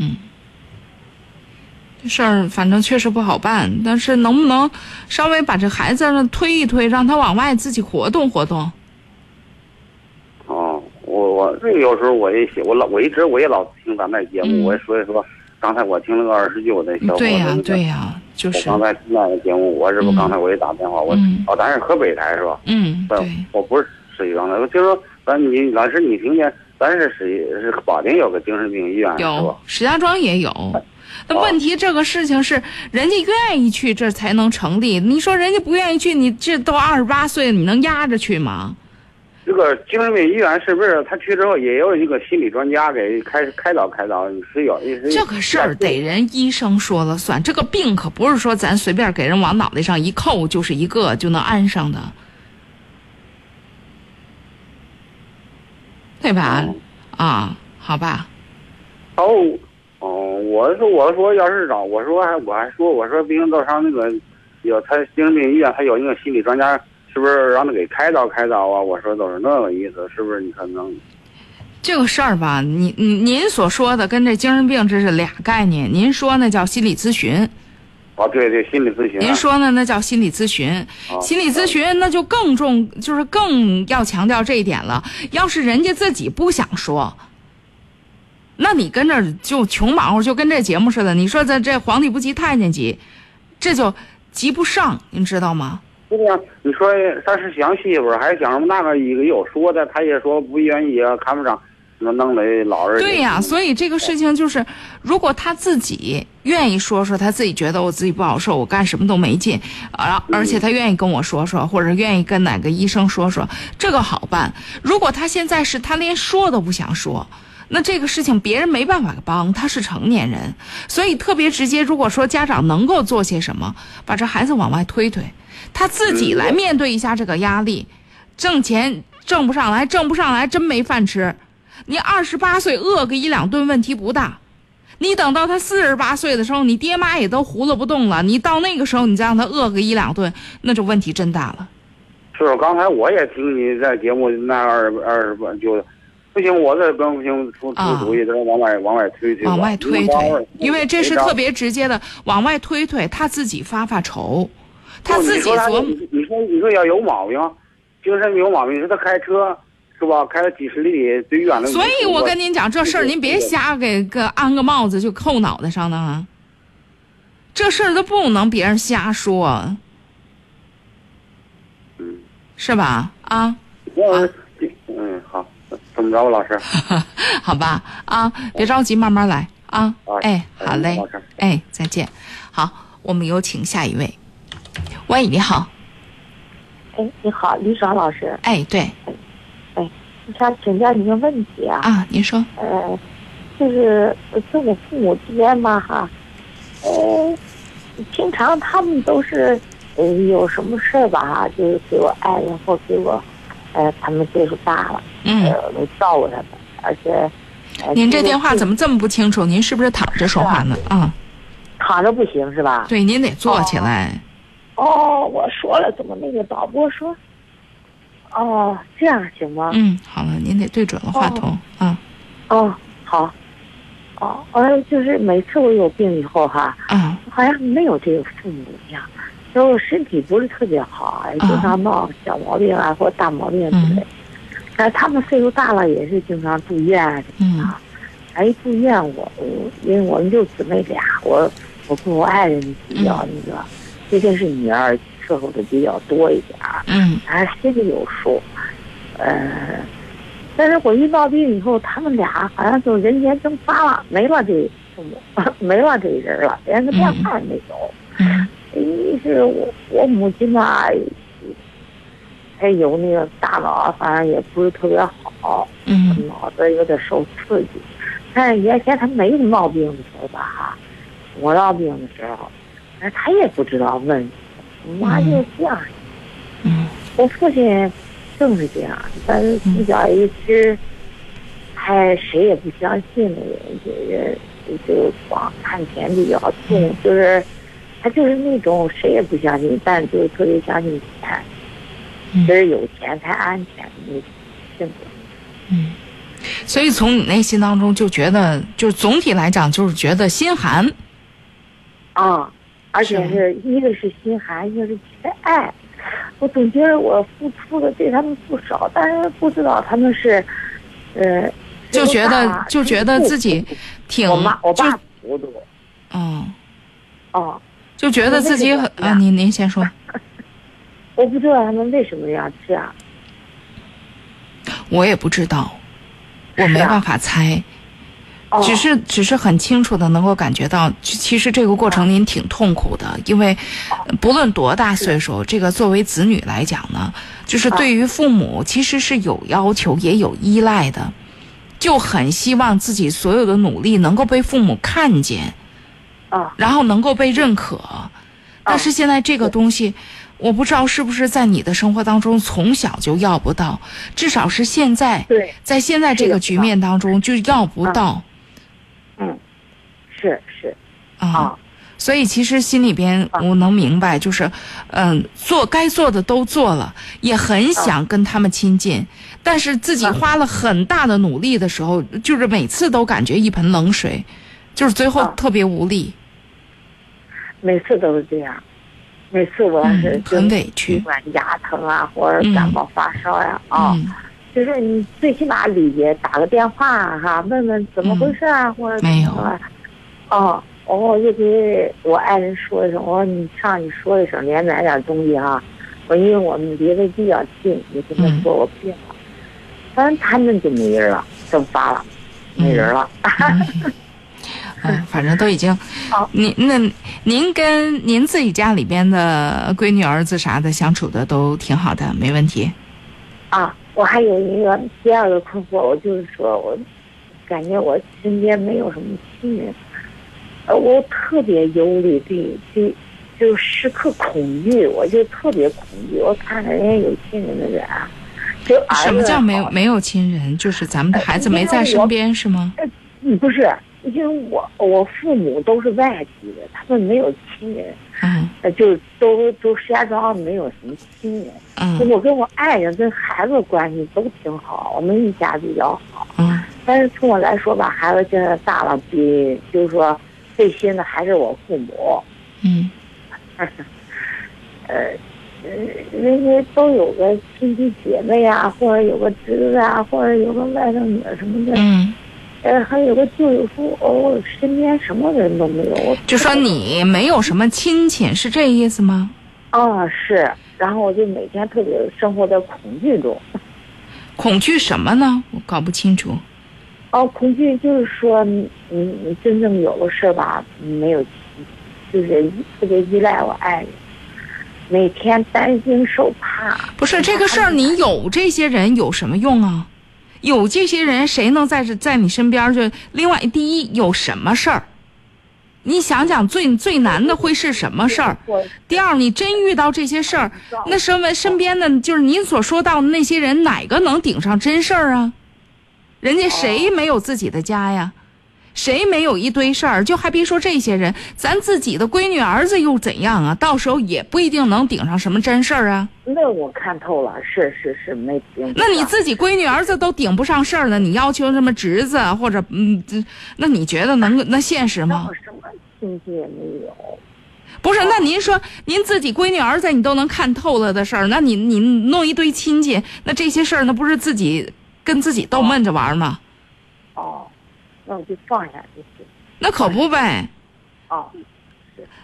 嗯，这事儿反正确实不好办，但是能不能稍微把这孩子推一推，让他往外自己活动活动？哦，我我这个有时候我也写，我老我一直我也老听咱那节目，嗯我也说一说。刚才我听了个二十九的小伙子，对呀、对呀、就是我刚才听那个节目，我这不嗯刚才我也打电话，我嗯哦，咱是河北台是吧？嗯，不对，我不是石家庄的，我就说咱你老师你听见咱是石是保定有个精神病医院是有吧？石家庄也有。那问题这个事情是人家愿意去，这才能成立。你说人家不愿意去，你这都二十八岁，你能压着去吗？这个精神病医院是不是他去之后也有一个心理专家给开开导开导？是有是这个事儿得人医生说了算，这个病可不是说咱随便给人往脑袋上一扣就是一个就能安上的，对吧？啊，好吧，哦哦，我说我说要是找我说还我还说我说不行，到上那个有他精神病医院，他有那个心理专家，是不是让他给开导开导啊？我说都是那个意思，是不是？你看能这个事儿吧，你你您所说的跟这精神病这是俩概念。您说那叫心理咨询，哦，对对，心理咨询啊。您说呢？那叫心理咨询。哦心理咨询那就更重，就是更要强调这一点了。要是人家自己不想说，那你跟这儿就穷忙活，就跟这节目似的。你说这这皇帝不急太监急，这就急不上，您知道吗？姑娘，你说他是想媳妇儿，还是想什么那个一个有说的，他也说不愿意啊，看不上，那弄得老人。对呀、所以这个事情就是，如果他自己愿意说说，他自己觉得我自己不好受，我干什么都没劲，啊，而且他愿意跟我说说，或者愿意跟哪个医生说说，这个好办。如果他现在是他连说都不想说。那这个事情别人没办法帮，他是成年人，所以特别直接。如果说家长能够做些什么，把这孩子往外推推，他自己来面对一下这个压力，挣钱挣不上来，挣不上来真没饭吃。你二十八岁饿个一两顿问题不大，你等到他四十八岁的时候，你爹妈也都糊了不动了，你到那个时候你再让他饿个一两顿，那就问题真大了。是，刚才我也听你在节目那二二十八就，不行，我这更不行，出出主意，这往外往外推推，往外推推，因为这是特别直接的，往外推推，他自己发发愁，他自己琢磨。你你说你说要有毛病，精神有毛病，你说他开车是吧？开了几十里最远的。所以我跟您讲，这事儿您别瞎给个安个帽子就扣脑袋上的啊，这事儿都不能别人瞎说，嗯，是吧？啊，我嗯好，怎么着吧，老师？好吧，啊，别着急，慢慢来啊啊。哎，好嘞，哎，再见。好，我们有请下一位。喂，你好，哎，你好，李爽老师，哎，对。哎我想请教你个问题啊，啊，您说，呃，就是跟我父母之间吧，哈，呃，平常他们都是呃有什么事儿吧，哈，就是给我爱人或给我，呃，他们岁数大了，嗯，呃，我照顾他们，而且，呃、您这电话怎么这么不清楚？您是不是躺着说话呢？啊，躺着不行是吧？对，您得坐起来。哦，我说了，怎么那个导播说？哦，这样行吗？嗯，好了，您得对准了话筒啊哦，好。哦，呃，就是每次我有病以后哈，啊好像没有这个父母一样，就身体不是特别好，经常闹小毛病啊或大毛病之类。但是他们岁数大了，也是经常住院啊什么的。哎，一住院我我因为我们就姊妹俩，我我跟我爱人比较那个，毕竟是女儿，伺候的比较多一点儿，嗯还心里有数。呃，但是我一闹病以后，他们俩好像就人间蒸发了，没了这父母，没了这人了，连个电话也没有。嗯一是我我母亲吧，还有那个大脑，反正也不是特别好，嗯脑子有点受刺激。但是原先他没有闹病的时候吧，哈，我闹病的时候，他也不知道问，我妈就这样。嗯。我父亲正是这样，但是从小一直还谁也不相信的人，就是就光看钱比较重，就是他就是那种谁也不相信，但就是特别相信钱，嗯。就是有钱才安全的那种性格。嗯，所以从你内心当中就觉得，就是总体来讲，就是觉得心寒。啊，而且是一个是心寒，一个是缺爱。我总觉得我付出的对他们不少，但是不知道他们是，呃，就觉得就觉得自己挺我妈我就爸糊涂，嗯，哦，就觉得自己很啊，您您先说，我不知道他们为什么要这样。我也不知道，我没办法猜。哦。只是只是很清楚的能够感觉到，其其实这个过程您挺痛苦的，因为呃不论多大岁数，这个作为子女来讲呢，就是对于父母其实是有要求也有依赖的，就很希望自己所有的努力能够被父母看见，啊然后能够被认可。但是现在这个东西，我不知道是不是在你的生活当中从小就要不到，至少是现在，对，在现在这个局面当中就要不到嗯，是是。啊。啊，所以其实心里边我能明白，就是，嗯，做该做的都做了，也很想跟他们亲近，但是自己花了很大的努力的时候，就是每次都感觉一盆冷水，就是最后啊。特别无力。每次都是这样。每次我要是嗯很委屈。不管牙疼啊，或者感冒发烧呀、啊，嗯，就是你最起码理解打个电话哈、问问怎么回事啊，或者怎嗯没有。么哦，我就给我爱人说一声，我说你上去说一声，连买点东西哈、我因为我们离得比较近，你跟他嗯。说我病了，反正他们就没人了，蒸发了，没人了。嗯，反正都已经好，您那您跟您自己家里边的闺女儿子啥的相处的都挺好的，没问题。啊，我还有一个第二个困惑，我就是说我感觉我身边没有什么亲人，呃，我特别忧虑，对就，就时刻恐惧，我就特别恐惧。我看着人家有亲人的人啊，就什么叫没有没有亲人？就是咱们的孩子没在身边是吗？呃，不是，因为我我父母都是外地的，他们没有亲人，嗯呃，就都都石家庄没有什么亲人。嗯我跟我爱人跟孩子关系都挺好，我们一家比较好。嗯但是从我来说吧，孩子现在大了，比就是说最心的还是我父母。嗯 呃，呃，人家都有个亲戚姐妹啊，或者有个侄子啊，或者有个外甥女儿什么的，嗯，呃，还有个舅舅说，哦，身边什么人都没有。就说你没有什么亲戚，是这意思吗？啊是，然后我就每天特别生活在恐惧中。恐惧什么呢？我搞不清楚。哦，恐惧就是说，你你你真正有了事儿吧，没有，就是特别依赖我爱人，每天担心受怕。不是这个事儿，你有这些人有什么用啊？有这些人，谁能在这在你身边儿？就另外，第一有什么事儿？你想想最最难的会是什么事儿？第二，你真遇到这些事儿，那身为身边的就是您所说到的那些人，哪个能顶上真事儿啊？人家谁没有自己的家呀？谁没有一堆事儿？就还别说这些人，咱自己的闺女儿子又怎样啊？到时候也不一定能顶上什么真事儿啊。那我看透了，是是是，没顶。那你自己闺女儿子都顶不上事儿了，你要求什么侄子啊或者嗯，这那你觉得能那现实吗我？什么亲戚也没有。不是，那您说您自己闺女儿子你都能看透了的事儿，那你你弄一堆亲戚，那这些事儿那不是自己跟自己逗闷着玩儿吗？哦，那我就放下就行。那可不呗。哦，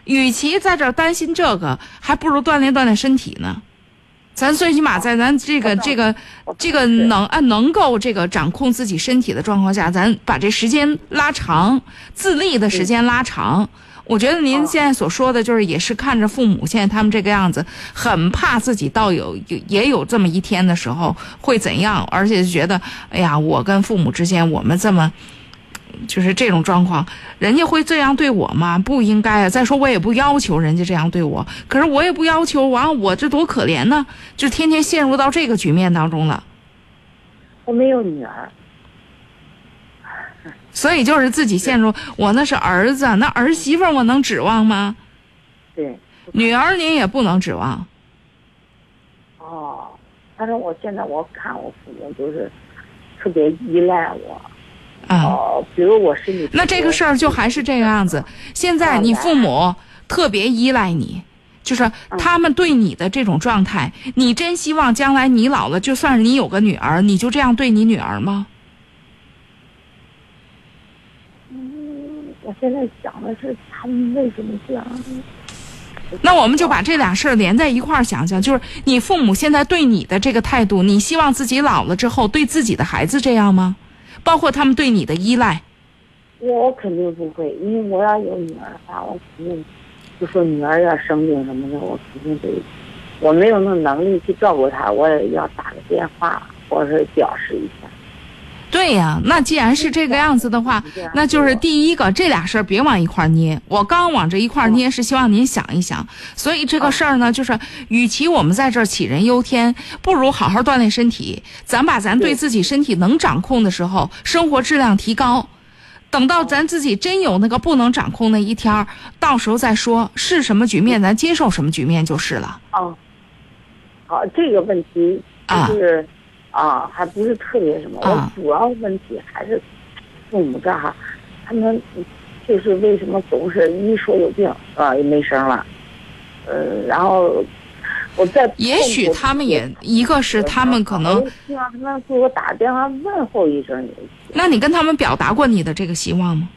与其在这儿担心这个，还不如锻炼锻炼身体呢。咱最起码在咱这个这个这个能啊能够这个掌控自己身体的状况下，咱把这时间拉长，自立的时间拉长。我觉得您现在所说的就是，也是看着父母现在他们这个样子，很怕自己到有有也有这么一天的时候会怎样，而且就觉得，哎呀，我跟父母之间我们这么。就是这种状况，人家会这样对我吗？不应该啊！再说我也不要求人家这样对我，可是我也不要求，完我这多可怜呢，就天天陷入到这个局面当中了。我没有女儿。所以就是自己陷入，我那是儿子，那儿媳妇我能指望吗？对。女儿您也不能指望。哦，反正我现在我看我父母就是特别依赖我。啊、哦，比如我是你。那这个事儿就还是这个样子。现在你父母特别依赖你，就是他们对你的这种状态，你真希望将来你老了，就算是你有个女儿，你就这样对你女儿吗？嗯，我现在想的是他们为什么这样。那我们就把这俩事儿连在一块儿想想，就是你父母现在对你的这个态度，你希望自己老了之后对自己的孩子这样吗？包括他们对你的依赖，我肯定不会，因为我要有女儿的话，我肯定就说女儿要生病什么的，我肯定得，我没有那能力去照顾她，我也要打个电话或者是表示一下。对呀，那既然是这个样子的话，那就是第一个，这俩事儿别往一块儿捏。我刚往这一块儿捏，是希望您想一想。所以这个事儿呢，就是与其我们在这儿杞人忧天，不如好好锻炼身体。咱把咱对自己身体能掌控的时候，生活质量提高。等到咱自己真有那个不能掌控那一天儿，到时候再说是什么局面，咱接受什么局面就是了。哦，好，这个问题就是。啊，还不是特别什么，我主要问题还是父母这哈，他们就是为什么总是一说有病啊也没声了，呃，然后我在也许他们也一个是他们可能希望他们给我打电话问候一声。那你跟他们表达过你的这个希望吗？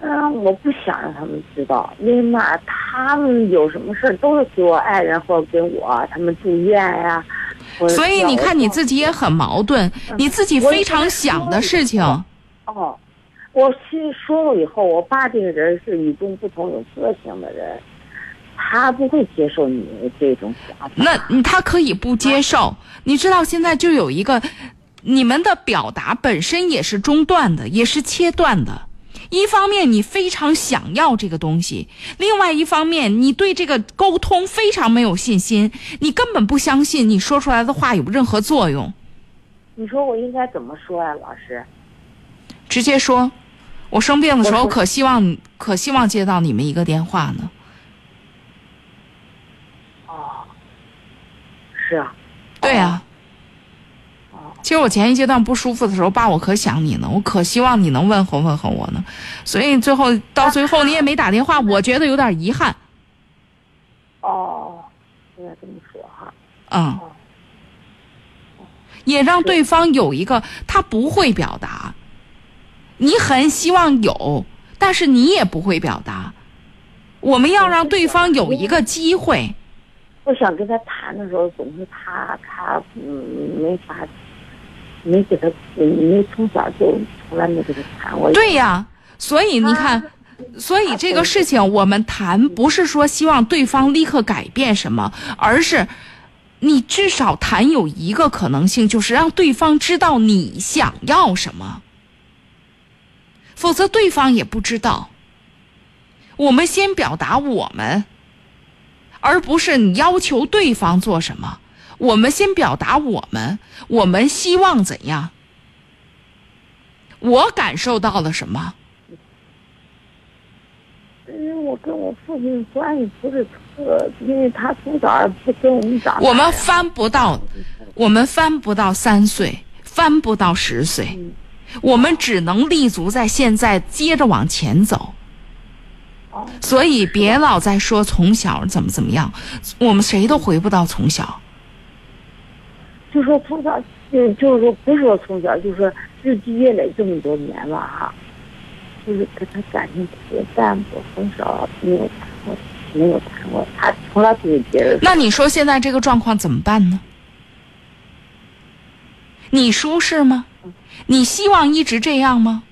嗯，我不想让他们知道，因为嘛，他们有什么事儿都是给我爱人或者给我，他们住院呀。所以你看你自己也很矛盾，你自己非常想的事情。哦，我其实说过以后，我爸这个人是与众不同、有个性的人，他不会接受你这种想法。那他可以不接受，你知道现在就有一个，你们的表达本身也是中断的，也是切断的。一方面你非常想要这个东西，另外一方面你对这个沟通非常没有信心，你根本不相信你说出来的话有任何作用。你说我应该怎么说呀，老师？直接说，我生病的时候可希望可希望接到你们一个电话呢。哦，是啊，对呀。其实我前一阶段不舒服的时候，爸，我可想你呢，我可希望你能问候问候我呢。所以最后到最后你也没打电话，我觉得有点遗憾。哦，应该这么说哈。嗯。也让对方有一个他不会表达，你很希望有，但是你也不会表达。我们要让对方有一个机会。我想跟他谈的时候，总是他他嗯没法。没给他，没从小就从来没跟他谈过。对呀，所以你看，所以这个事情我们谈不是说希望对方立刻改变什么，而是你至少谈有一个可能性，就是让对方知道你想要什么。否则对方也不知道。我们先表达我们，而不是你要求对方做什么。我们先表达我们，我们希望怎样？我感受到了什么？因为我跟我父亲关系不是特，因为他从小不跟我们长。我们翻不到，我们翻不到三岁，翻不到十岁，我们只能立足在现在，接着往前走。所以别老在说从小怎么怎么样，我们谁都回不到从小。就说从小，就就是说不是说从小，就是说日积月累这么多年了哈，就是跟他感情特别淡薄，从小没有谈过，没有谈过，他从来不跟别人。那你说现在这个状况怎么办呢？你舒适吗？你希望一直这样吗？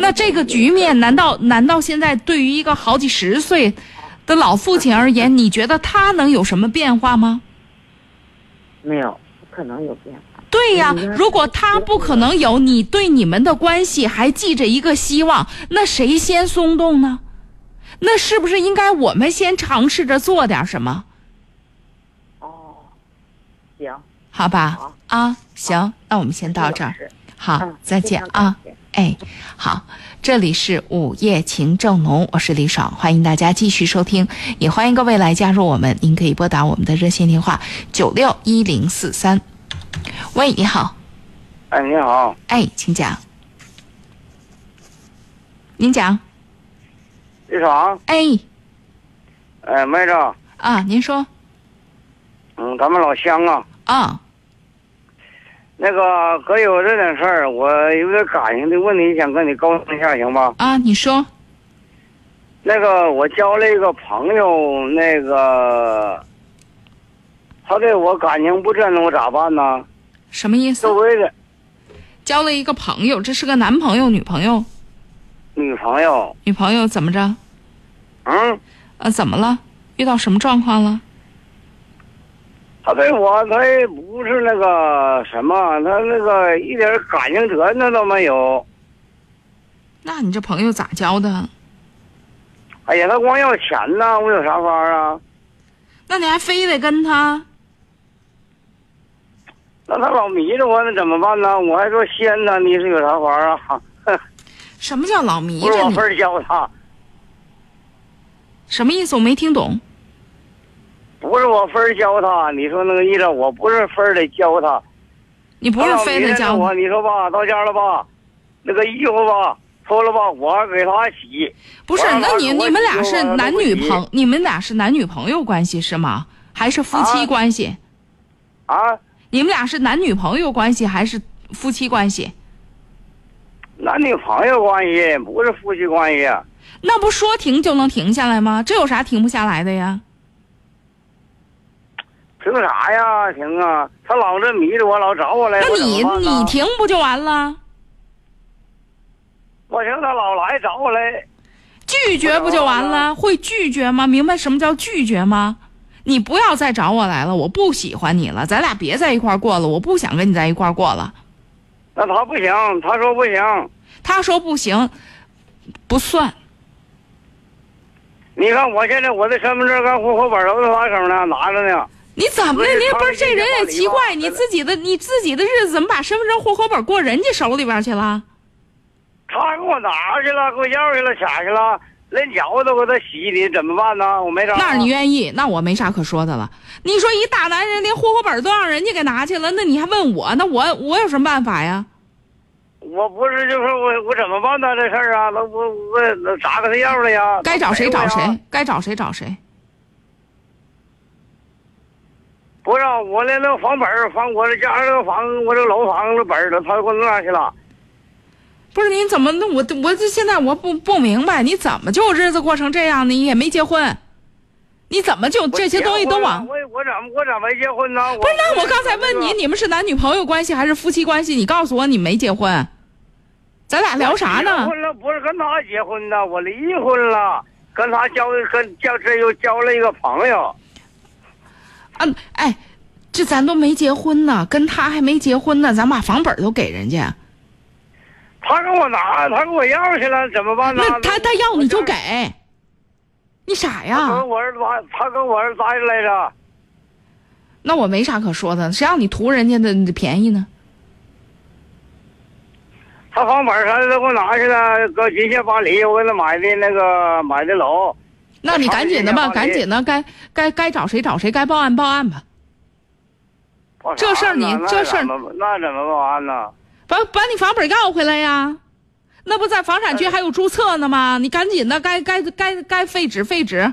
那这个局面，难道难道现在对于一个好几十岁？的老父亲而言，你觉得他能有什么变化吗？没有，不可能有变化。对呀，如果他不可能有，你对你们的关系还寄着一个希望，那谁先松动呢？那是不是应该我们先尝试着做点什么？哦，行，好吧，啊，行，那我们先到这儿，好，再见啊，哎，好。这里是午夜情正浓，我是李爽，欢迎大家继续收听，也欢迎各位来加入我们。您可以拨打我们的热线电话九六一零四三。喂，你好。哎，你好。哎，请讲。您讲。李爽。哎。哎，麦子。啊，您说。嗯，咱们老乡啊。啊。那个哥有这点事儿，我有点感情的问题，想跟你沟通一下，行吧？啊，你说。那个我交了一个朋友，那个他对我感情不真，我咋办呢？什么意思？的。交了一个朋友，这是个男朋友、女朋友？女朋友。女朋友怎么着？嗯。呃，怎么了？遇到什么状况了？他对我，他也不是那个什么，他那个一点感情责任都没有。那你这朋友咋交的？哎呀，他光要钱呢，我有啥法啊？那你还非得跟他？那他老迷着我，那怎么办呢？我还说仙呢，你是有啥法啊？什么叫老迷不是着你？我分儿教他，什么意思？我没听懂。不是我分儿教他。你说那个意思，我不是分儿得教他。你不是非得教我，你说吧，到家了吧，那个衣服吧脱了吧，我给他洗。不是那你你们俩是男女朋，你们俩是男女朋友关系是吗？还是夫妻啊关系？啊？你们俩是男女朋友关系还是夫妻关系？男女朋友关系不是夫妻关系。那不说停就能停下来吗？这有啥停不下来的呀？凭啥呀？停啊！他老这迷着我，老找我来。那你你停不就完了？我停他老来找我来。拒绝不就完了？会拒绝吗？明白什么叫拒绝吗？你不要再找我来了，我不喜欢你了，咱俩别在一块儿过了，我不想跟你在一块儿过了。那他不行，他说不行。他说不行，不算。你看我现在我的身份证跟户口本都在他手呢，拿着呢。你怎么的？不是你不是这人也奇怪，你自己的你自己的日子怎么把身份证、户口本过人家手里边去了？他给我拿去了，给我要去了，卡去了，连脚都给他洗的，怎么办呢？我没招。那你愿意，那我没啥可说的了。你说一大男人连户口本都让人家给拿去了，那你还问我？那我我有什么办法呀？我不是就说我我怎么办呢？这事儿啊，那我我那咋给他要了呀？该找谁找谁，该找谁找谁。不是，我连那个房本儿房，我这家这个房，我这楼房的本儿，他给我拿去了。不是你怎么那我我这现在我不不明白，你怎么就日子过成这样呢？你也没结婚，你怎么就这些东西都往？我我怎么我怎么没结婚呢？不是，那我刚才问你，你们是男女朋友关系还是夫妻关系？你告诉我你没结婚，咱俩聊啥结呢？婚了，不是跟他结婚的，我离婚了，跟他交跟交这又交了一个朋友。啊，哎，这咱都没结婚呢，跟他还没结婚呢，咱把房本都给人家。他给我拿，他给我要去了，怎么办呢？那他他要你就给，你傻他呀？跟我儿子拿，他跟我儿子拿来着。那我没啥可说的，谁让你图人家的便宜呢？他房本啥的都给我拿去了，搁金县巴黎，我给他买的那个买的楼。那你赶紧的吧，赶紧的，该该该找谁找谁，该报案报案吧。这事儿你这事儿那怎么报案呢？把把你房本要回来呀！那不在房产局还有注册呢吗？你赶紧的，该该该该废纸废纸，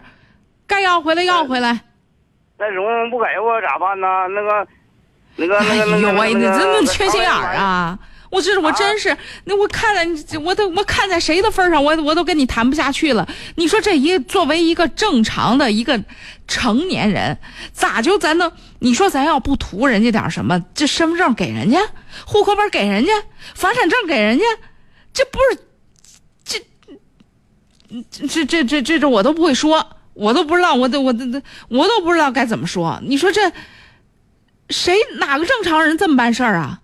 该要回来要回来。那蓉蓉不给我咋办呢？那个，那个，那哎呦喂，你这么缺心眼儿！啊！我这我真是，那我看在你我都我看在谁的份上，我我都跟你谈不下去了。你说这一作为一个正常的一个成年人，咋就咱能？你说咱要不图人家点什么，这身份证给人家，户口本给人家，房产证给人家，这不是这这这这这这我都不会说，我都不知道，我都我都我都不知道该怎么说。你说这谁哪个正常人这么办事儿啊？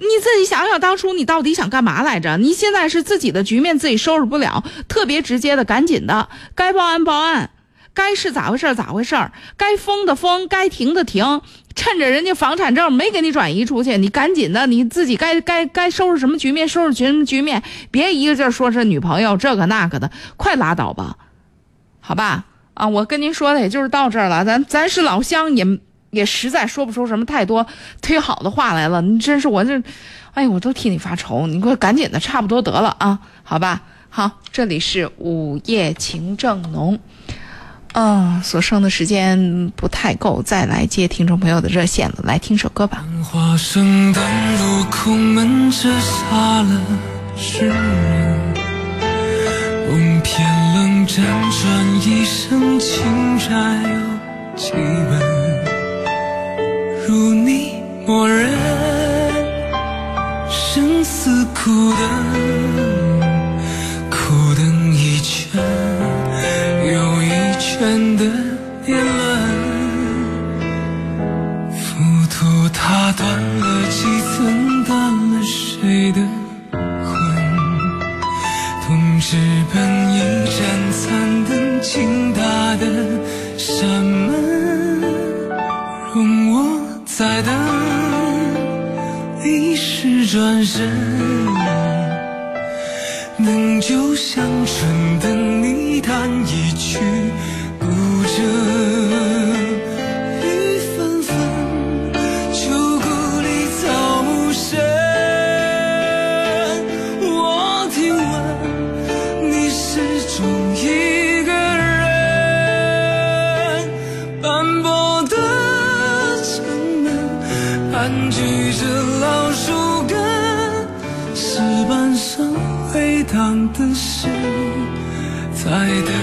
你自己想想，当初你到底想干嘛来着？你现在是自己的局面自己收拾不了，特别直接的，赶紧的，该报案报案，该是咋回事咋回事，该封的封，该停的停，趁着人家房产证没给你转移出去，你赶紧的，你自己该该该收拾什么局面收拾什么局面，别一个劲儿说是女朋友这个那个的，快拉倒吧，好吧？啊，我跟您说的也就是到这儿了，咱咱是老乡也。也实在说不出什么太多忒好的话来了，你真是我这，哎呀，我都替你发愁。你给我赶紧的，差不多得了啊，好吧？好，这里是午夜情正浓，嗯，所剩的时间不太够，再来接听众朋友的热线了。来听首歌吧。花圣诞路口门只下了诗人，梦偏冷辗转一生情债有几本。如你默认生死苦等，苦等一圈又一圈的年轮，浮屠塔断了几层，断了谁的魂？铜枝盆一盏残灯。在等，你是转身，等就像春，等你弹一曲古筝。此时在等。